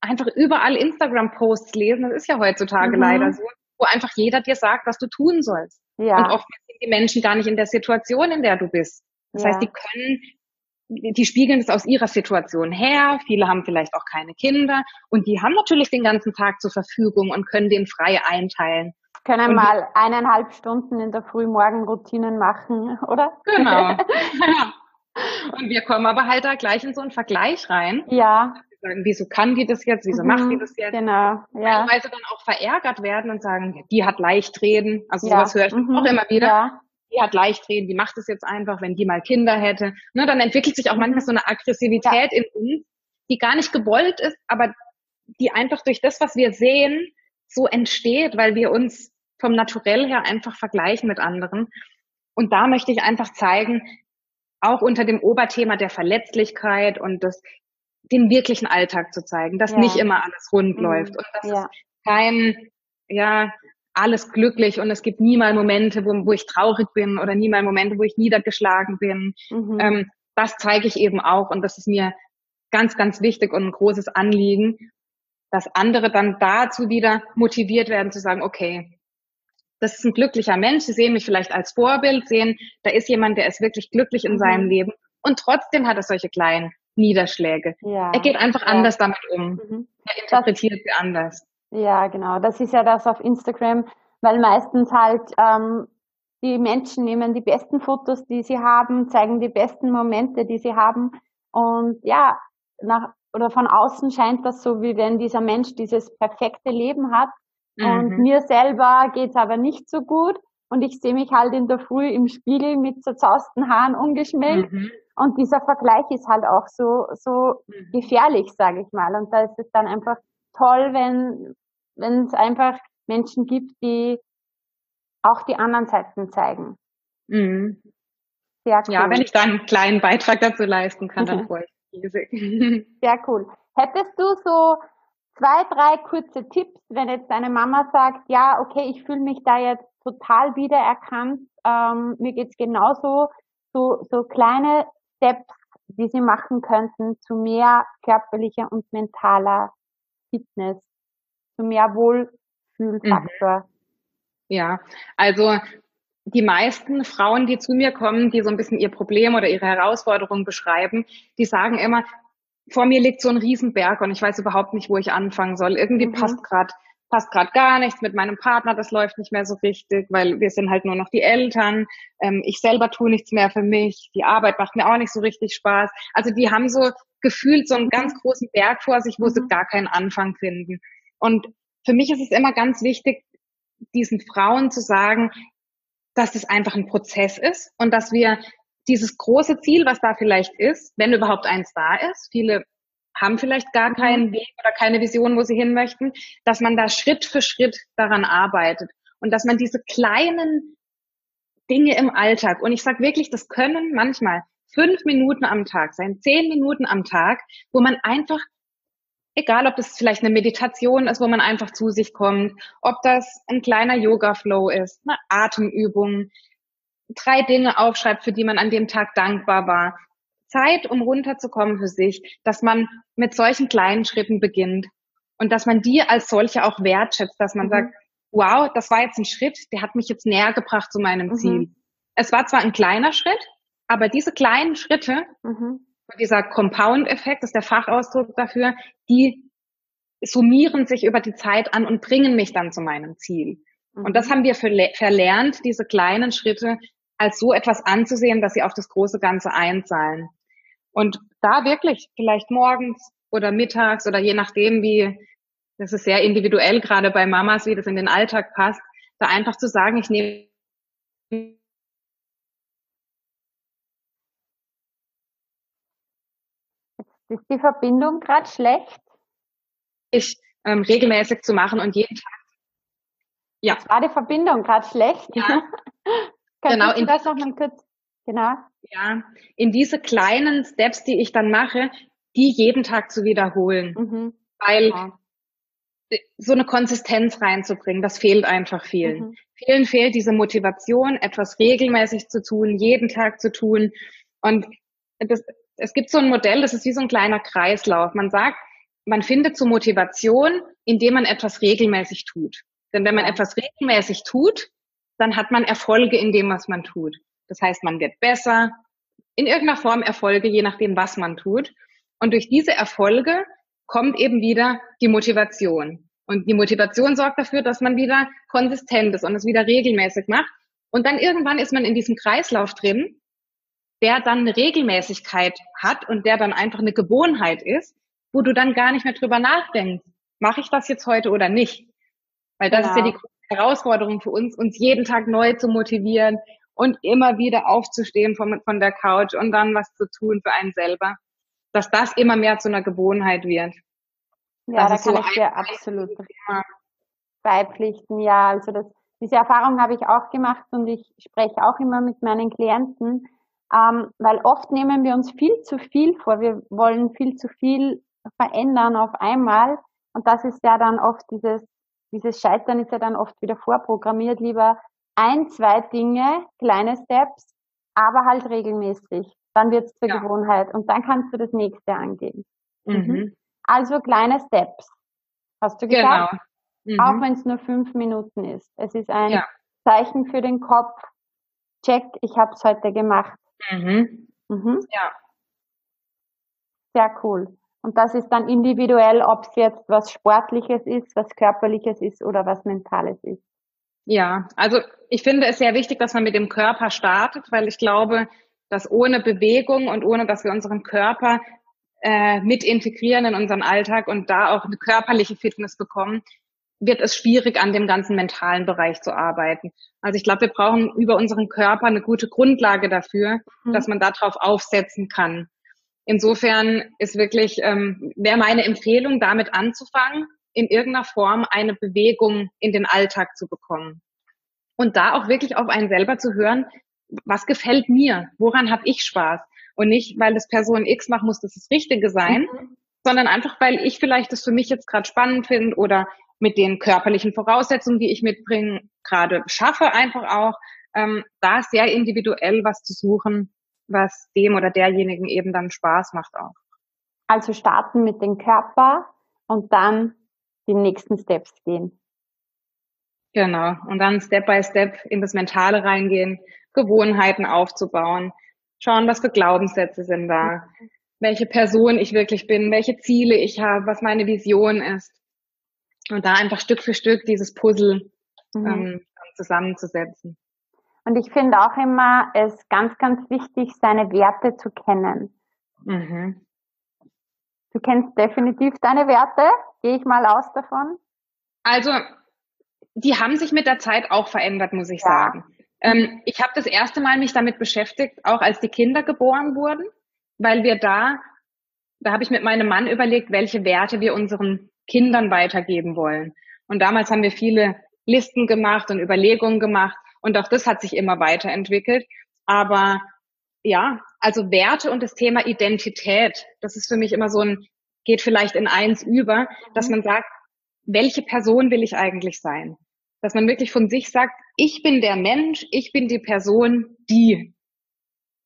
einfach überall Instagram-Posts lesen, das ist ja heutzutage mhm. leider so, wo einfach jeder dir sagt, was du tun sollst. Ja. Und oft sind die Menschen gar nicht in der Situation, in der du bist. Das ja. heißt, die können, die spiegeln es aus ihrer Situation her. Viele haben vielleicht auch keine Kinder und die haben natürlich den ganzen Tag zur Verfügung und können den frei einteilen. Können mal eineinhalb Stunden in der Frühmorgenroutinen machen, oder? Genau. *laughs* und wir kommen aber halt da gleich in so einen Vergleich rein. Ja sagen, wieso kann die das jetzt, wieso mhm, macht die das jetzt? Genau, ja. Teilweise dann auch verärgert werden und sagen, die hat Leichtreden. Also ja. sowas höre ich mhm. auch immer wieder. Ja. Die hat Leichtreden, die macht es jetzt einfach, wenn die mal Kinder hätte. Ne, dann entwickelt sich auch mhm. manchmal so eine Aggressivität ja. in uns, die gar nicht gewollt ist, aber die einfach durch das, was wir sehen, so entsteht, weil wir uns vom Naturell her einfach vergleichen mit anderen. Und da möchte ich einfach zeigen, auch unter dem Oberthema der Verletzlichkeit und des den wirklichen Alltag zu zeigen, dass ja. nicht immer alles rund mhm. läuft und dass ja. kein, ja, alles glücklich und es gibt nie mal Momente, wo, wo ich traurig bin oder nie mal Momente, wo ich niedergeschlagen bin. Mhm. Ähm, das zeige ich eben auch und das ist mir ganz, ganz wichtig und ein großes Anliegen, dass andere dann dazu wieder motiviert werden zu sagen, okay, das ist ein glücklicher Mensch, sie sehen mich vielleicht als Vorbild, sehen, da ist jemand, der ist wirklich glücklich in mhm. seinem Leben und trotzdem hat er solche kleinen Niederschläge. Ja. Er geht einfach ja. anders damit um. Mhm. Er interpretiert das, sie anders. Ja, genau. Das ist ja das auf Instagram, weil meistens halt ähm, die Menschen nehmen die besten Fotos, die sie haben, zeigen die besten Momente, die sie haben. Und ja, nach, oder von außen scheint das so, wie wenn dieser Mensch dieses perfekte Leben hat. Mhm. Und mir selber geht's aber nicht so gut. Und ich sehe mich halt in der Früh im Spiegel mit zerzausten Haaren ungeschminkt. Mhm. Und dieser Vergleich ist halt auch so, so mhm. gefährlich, sage ich mal. Und da ist es dann einfach toll, wenn, wenn es einfach Menschen gibt, die auch die anderen Seiten zeigen. Mhm. Sehr cool. Ja, wenn ich da einen kleinen Beitrag dazu leisten kann, dann *laughs* freue ich mich riesig. *laughs* Sehr cool. Hättest du so zwei, drei kurze Tipps, wenn jetzt deine Mama sagt, ja, okay, ich fühle mich da jetzt total wiedererkannt, ähm, mir geht's genauso, so, so kleine Steps, die Sie machen könnten zu mehr körperlicher und mentaler Fitness, zu mehr Wohlfühlfaktor? Mhm. Ja, also die meisten Frauen, die zu mir kommen, die so ein bisschen ihr Problem oder ihre Herausforderung beschreiben, die sagen immer, vor mir liegt so ein Riesenberg und ich weiß überhaupt nicht, wo ich anfangen soll. Irgendwie mhm. passt gerade passt gerade gar nichts mit meinem Partner, das läuft nicht mehr so richtig, weil wir sind halt nur noch die Eltern. Ähm, ich selber tue nichts mehr für mich, die Arbeit macht mir auch nicht so richtig Spaß. Also die haben so gefühlt so einen ganz großen Berg vor sich, wo sie mhm. gar keinen Anfang finden. Und für mich ist es immer ganz wichtig, diesen Frauen zu sagen, dass es einfach ein Prozess ist und dass wir dieses große Ziel, was da vielleicht ist, wenn überhaupt eins da ist, viele haben vielleicht gar keinen mhm. Weg oder keine Vision, wo sie hin möchten, dass man da Schritt für Schritt daran arbeitet und dass man diese kleinen Dinge im Alltag, und ich sage wirklich, das können manchmal fünf Minuten am Tag sein, zehn Minuten am Tag, wo man einfach, egal ob das vielleicht eine Meditation ist, wo man einfach zu sich kommt, ob das ein kleiner Yoga-Flow ist, eine Atemübung, drei Dinge aufschreibt, für die man an dem Tag dankbar war. Zeit, um runterzukommen für sich, dass man mit solchen kleinen Schritten beginnt und dass man die als solche auch wertschätzt, dass man mhm. sagt, wow, das war jetzt ein Schritt, der hat mich jetzt näher gebracht zu meinem mhm. Ziel. Es war zwar ein kleiner Schritt, aber diese kleinen Schritte, mhm. dieser Compound-Effekt ist der Fachausdruck dafür, die summieren sich über die Zeit an und bringen mich dann zu meinem Ziel. Und das mhm. haben wir verlernt, diese kleinen Schritte als so etwas anzusehen, dass sie auf das große Ganze einzahlen. Und da wirklich vielleicht morgens oder mittags oder je nachdem, wie das ist sehr individuell, gerade bei Mamas, wie das in den Alltag passt, da einfach zu sagen, ich nehme ist die Verbindung gerade schlecht? Ich ähm, regelmäßig zu machen und jeden Tag. Ja. Jetzt war die Verbindung gerade schlecht. Ja. *laughs* genau. In das noch mal kurz, genau. Ja, in diese kleinen Steps, die ich dann mache, die jeden Tag zu wiederholen. Mhm. Weil ja so eine Konsistenz reinzubringen, das fehlt einfach vielen. Mhm. Vielen fehlt diese Motivation, etwas regelmäßig zu tun, jeden Tag zu tun. Und das, es gibt so ein Modell, das ist wie so ein kleiner Kreislauf. Man sagt, man findet so Motivation, indem man etwas regelmäßig tut. Denn wenn man etwas regelmäßig tut, dann hat man Erfolge in dem, was man tut. Das heißt, man wird besser, in irgendeiner Form Erfolge, je nachdem, was man tut. Und durch diese Erfolge kommt eben wieder die Motivation. Und die Motivation sorgt dafür, dass man wieder konsistent ist und es wieder regelmäßig macht. Und dann irgendwann ist man in diesem Kreislauf drin, der dann eine Regelmäßigkeit hat und der dann einfach eine Gewohnheit ist, wo du dann gar nicht mehr drüber nachdenkst, mache ich das jetzt heute oder nicht? Weil das genau. ist ja genau. die Herausforderung für uns, uns jeden Tag neu zu motivieren und immer wieder aufzustehen von, von der Couch und dann was zu tun für einen selber dass das immer mehr zu einer Gewohnheit wird. Ja, das da kann so ich dir absolut beipflichten. Ja, also das, diese Erfahrung habe ich auch gemacht und ich spreche auch immer mit meinen Klienten, ähm, weil oft nehmen wir uns viel zu viel vor. Wir wollen viel zu viel verändern auf einmal und das ist ja dann oft dieses, dieses Scheitern ist ja dann oft wieder vorprogrammiert. Lieber ein, zwei Dinge, kleine Steps, aber halt regelmäßig. Dann wird es zur ja. Gewohnheit und dann kannst du das nächste angehen. Mhm. mhm. Also kleine Steps. Hast du gesagt? Genau. Mhm. Auch wenn es nur fünf Minuten ist. Es ist ein ja. Zeichen für den Kopf. Check, ich habe es heute gemacht. Mhm. Mhm. Ja. Sehr cool. Und das ist dann individuell, ob es jetzt was Sportliches ist, was Körperliches ist oder was Mentales ist. Ja, also ich finde es sehr wichtig, dass man mit dem Körper startet, weil ich glaube, dass ohne Bewegung und ohne, dass wir unseren Körper äh, mit integrieren in unseren Alltag und da auch eine körperliche Fitness bekommen, wird es schwierig, an dem ganzen mentalen Bereich zu arbeiten. Also ich glaube, wir brauchen über unseren Körper eine gute Grundlage dafür, mhm. dass man darauf aufsetzen kann. Insofern ist wirklich, ähm, wäre meine Empfehlung, damit anzufangen, in irgendeiner Form eine Bewegung in den Alltag zu bekommen. Und da auch wirklich auf einen selber zu hören, was gefällt mir? Woran habe ich Spaß? Und nicht, weil das Person X macht, muss das das Richtige sein, mhm. sondern einfach, weil ich vielleicht das für mich jetzt gerade spannend finde oder mit den körperlichen Voraussetzungen, die ich mitbringe, gerade schaffe einfach auch, ähm, da sehr individuell was zu suchen, was dem oder derjenigen eben dann Spaß macht auch. Also starten mit dem Körper und dann die nächsten Steps gehen. Genau. Und dann Step by Step in das Mentale reingehen, Gewohnheiten aufzubauen, schauen, was für Glaubenssätze sind da, welche Person ich wirklich bin, welche Ziele ich habe, was meine Vision ist. Und da einfach Stück für Stück dieses Puzzle mhm. ähm, zusammenzusetzen. Und ich finde auch immer, es ganz, ganz wichtig, seine Werte zu kennen. Mhm. Du kennst definitiv deine Werte, gehe ich mal aus davon. Also, die haben sich mit der Zeit auch verändert, muss ich ja. sagen. Ähm, ich habe das erste Mal mich damit beschäftigt, auch als die Kinder geboren wurden, weil wir da, da habe ich mit meinem Mann überlegt, welche Werte wir unseren Kindern weitergeben wollen. Und damals haben wir viele Listen gemacht und Überlegungen gemacht und auch das hat sich immer weiterentwickelt. Aber ja, also Werte und das Thema Identität, das ist für mich immer so ein, geht vielleicht in eins über, dass mhm. man sagt, welche Person will ich eigentlich sein? Dass man wirklich von sich sagt, ich bin der Mensch, ich bin die Person, die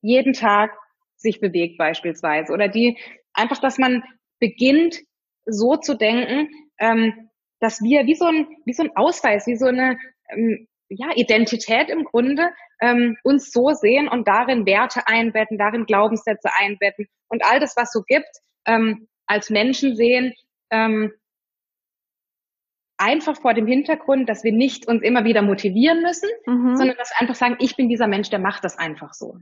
jeden Tag sich bewegt beispielsweise oder die einfach, dass man beginnt so zu denken, ähm, dass wir wie so ein wie so ein Ausweis, wie so eine ähm, ja Identität im Grunde ähm, uns so sehen und darin Werte einbetten, darin Glaubenssätze einbetten und all das, was so gibt, ähm, als Menschen sehen, ähm, einfach vor dem Hintergrund, dass wir nicht uns immer wieder motivieren müssen, mhm. sondern dass wir einfach sagen, ich bin dieser Mensch, der macht das einfach so.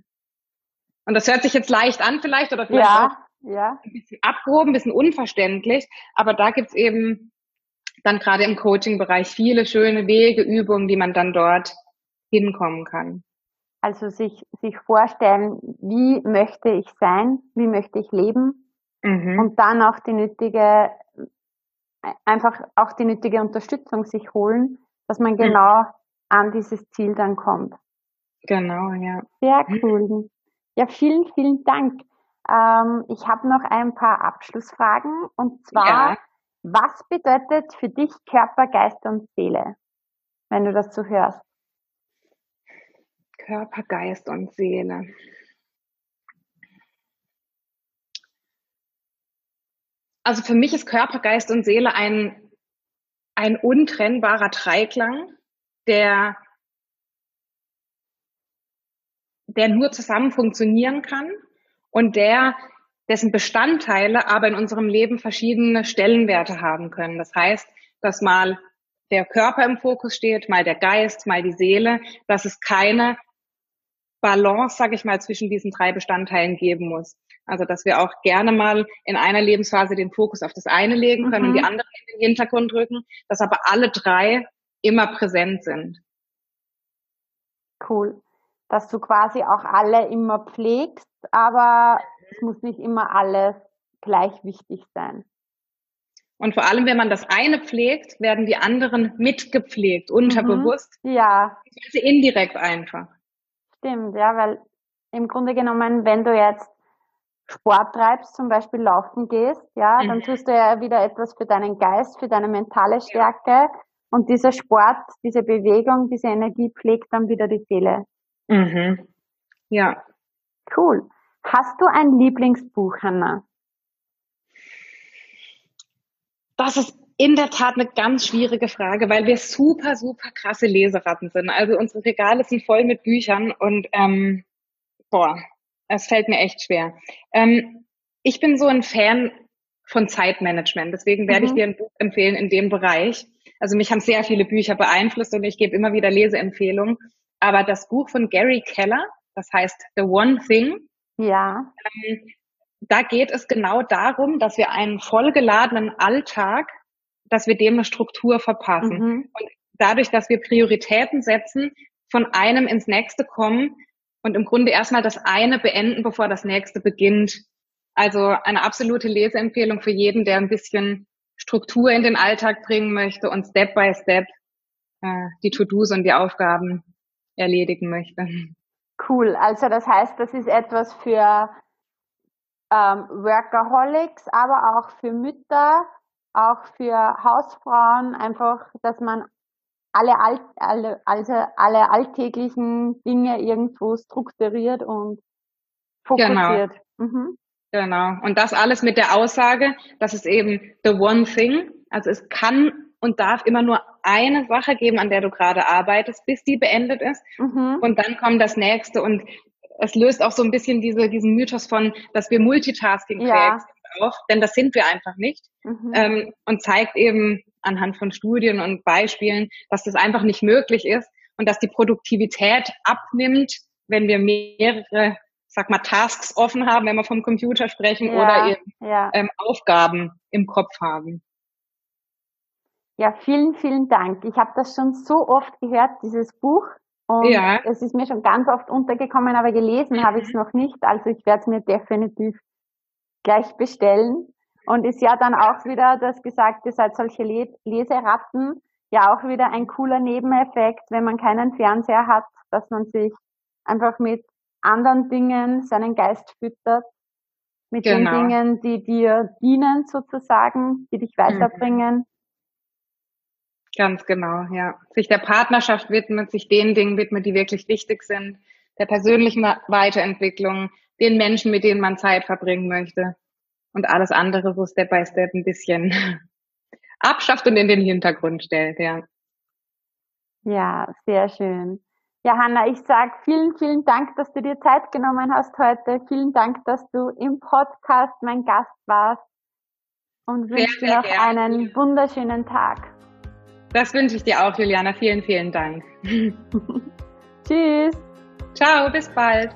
Und das hört sich jetzt leicht an vielleicht oder vielleicht ja, auch ja. ein bisschen abgehoben, ein bisschen unverständlich, aber da gibt's eben dann gerade im Coaching-Bereich viele schöne Wege, Übungen, die man dann dort hinkommen kann. Also sich, sich vorstellen, wie möchte ich sein, wie möchte ich leben mhm. und dann auch die nötige, einfach auch die nötige Unterstützung sich holen, dass man genau mhm. an dieses Ziel dann kommt. Genau, ja. Sehr mhm. cool. Ja, vielen, vielen Dank. Ähm, ich habe noch ein paar Abschlussfragen und zwar, ja. Was bedeutet für dich Körper, Geist und Seele, wenn du das so hörst? Körper, Geist und Seele. Also für mich ist Körper, Geist und Seele ein, ein untrennbarer Dreiklang, der, der nur zusammen funktionieren kann und der, dessen Bestandteile aber in unserem Leben verschiedene Stellenwerte haben können. Das heißt, dass mal der Körper im Fokus steht, mal der Geist, mal die Seele, dass es keine Balance, sage ich mal, zwischen diesen drei Bestandteilen geben muss. Also dass wir auch gerne mal in einer Lebensphase den Fokus auf das eine legen können mhm. und die andere in den Hintergrund rücken, dass aber alle drei immer präsent sind. Cool. Dass du quasi auch alle immer pflegst, aber es muss nicht immer alles gleich wichtig sein. Und vor allem, wenn man das eine pflegt, werden die anderen mitgepflegt, unterbewusst. Mhm. Ja. Indirekt einfach. Stimmt, ja, weil im Grunde genommen, wenn du jetzt Sport treibst, zum Beispiel laufen gehst, ja, mhm. dann tust du ja wieder etwas für deinen Geist, für deine mentale Stärke. Und dieser Sport, diese Bewegung, diese Energie pflegt dann wieder die Seele. Mhm. Ja. Cool. Hast du ein Lieblingsbuch, Hanna? Das ist in der Tat eine ganz schwierige Frage, weil wir super, super krasse Leseratten sind. Also unsere Regale sind voll mit Büchern und ähm, boah, es fällt mir echt schwer. Ähm, ich bin so ein Fan von Zeitmanagement, deswegen werde mhm. ich dir ein Buch empfehlen in dem Bereich. Also mich haben sehr viele Bücher beeinflusst und ich gebe immer wieder Leseempfehlungen. Aber das Buch von Gary Keller, das heißt The One Thing, ja. Ähm, da geht es genau darum, dass wir einen vollgeladenen Alltag dass wir dem eine Struktur verpassen. Mhm. Und dadurch, dass wir Prioritäten setzen, von einem ins nächste kommen und im Grunde erstmal das eine beenden, bevor das nächste beginnt. Also eine absolute Leseempfehlung für jeden, der ein bisschen Struktur in den Alltag bringen möchte und Step by Step äh, die To-Dos und die Aufgaben erledigen möchte. Cool. Also das heißt, das ist etwas für ähm, Workaholics, aber auch für Mütter, auch für Hausfrauen einfach, dass man alle, Alt, alle, also alle alltäglichen Dinge irgendwo strukturiert und fokussiert. Genau. Mhm. Genau. Und das alles mit der Aussage, dass es eben the one thing, also es kann und darf immer nur eine Sache geben, an der du gerade arbeitest, bis die beendet ist. Mhm. Und dann kommt das nächste und es löst auch so ein bisschen diese, diesen Mythos von, dass wir multitasking ja. auf, denn das sind wir einfach nicht. Mhm. Ähm, und zeigt eben anhand von Studien und Beispielen, dass das einfach nicht möglich ist und dass die Produktivität abnimmt, wenn wir mehrere, sag mal, Tasks offen haben, wenn wir vom Computer sprechen ja, oder eben ja. ähm, Aufgaben im Kopf haben. Ja, vielen, vielen Dank. Ich habe das schon so oft gehört, dieses Buch. Und ja. es ist mir schon ganz oft untergekommen, aber gelesen habe ich es noch nicht. Also ich werde es mir definitiv gleich bestellen. Und ist ja dann auch wieder das gesagt, ihr seid solche Leseratten, ja auch wieder ein cooler Nebeneffekt, wenn man keinen Fernseher hat, dass man sich einfach mit anderen Dingen seinen Geist füttert, mit genau. den Dingen, die dir dienen sozusagen, die dich weiterbringen. Mhm. Ganz genau, ja. Sich der Partnerschaft widmet, sich den Dingen widmet, die wirklich wichtig sind, der persönlichen Weiterentwicklung, den Menschen, mit denen man Zeit verbringen möchte und alles andere so Step by Step ein bisschen *laughs* abschafft und in den Hintergrund stellt, ja. Ja, sehr schön. Ja, Hanna, ich sage vielen, vielen Dank, dass du dir Zeit genommen hast heute. Vielen Dank, dass du im Podcast mein Gast warst und wünsche dir noch einen wunderschönen Tag. Das wünsche ich dir auch, Juliana. Vielen, vielen Dank. *laughs* *laughs* Tschüss. Ciao, bis bald.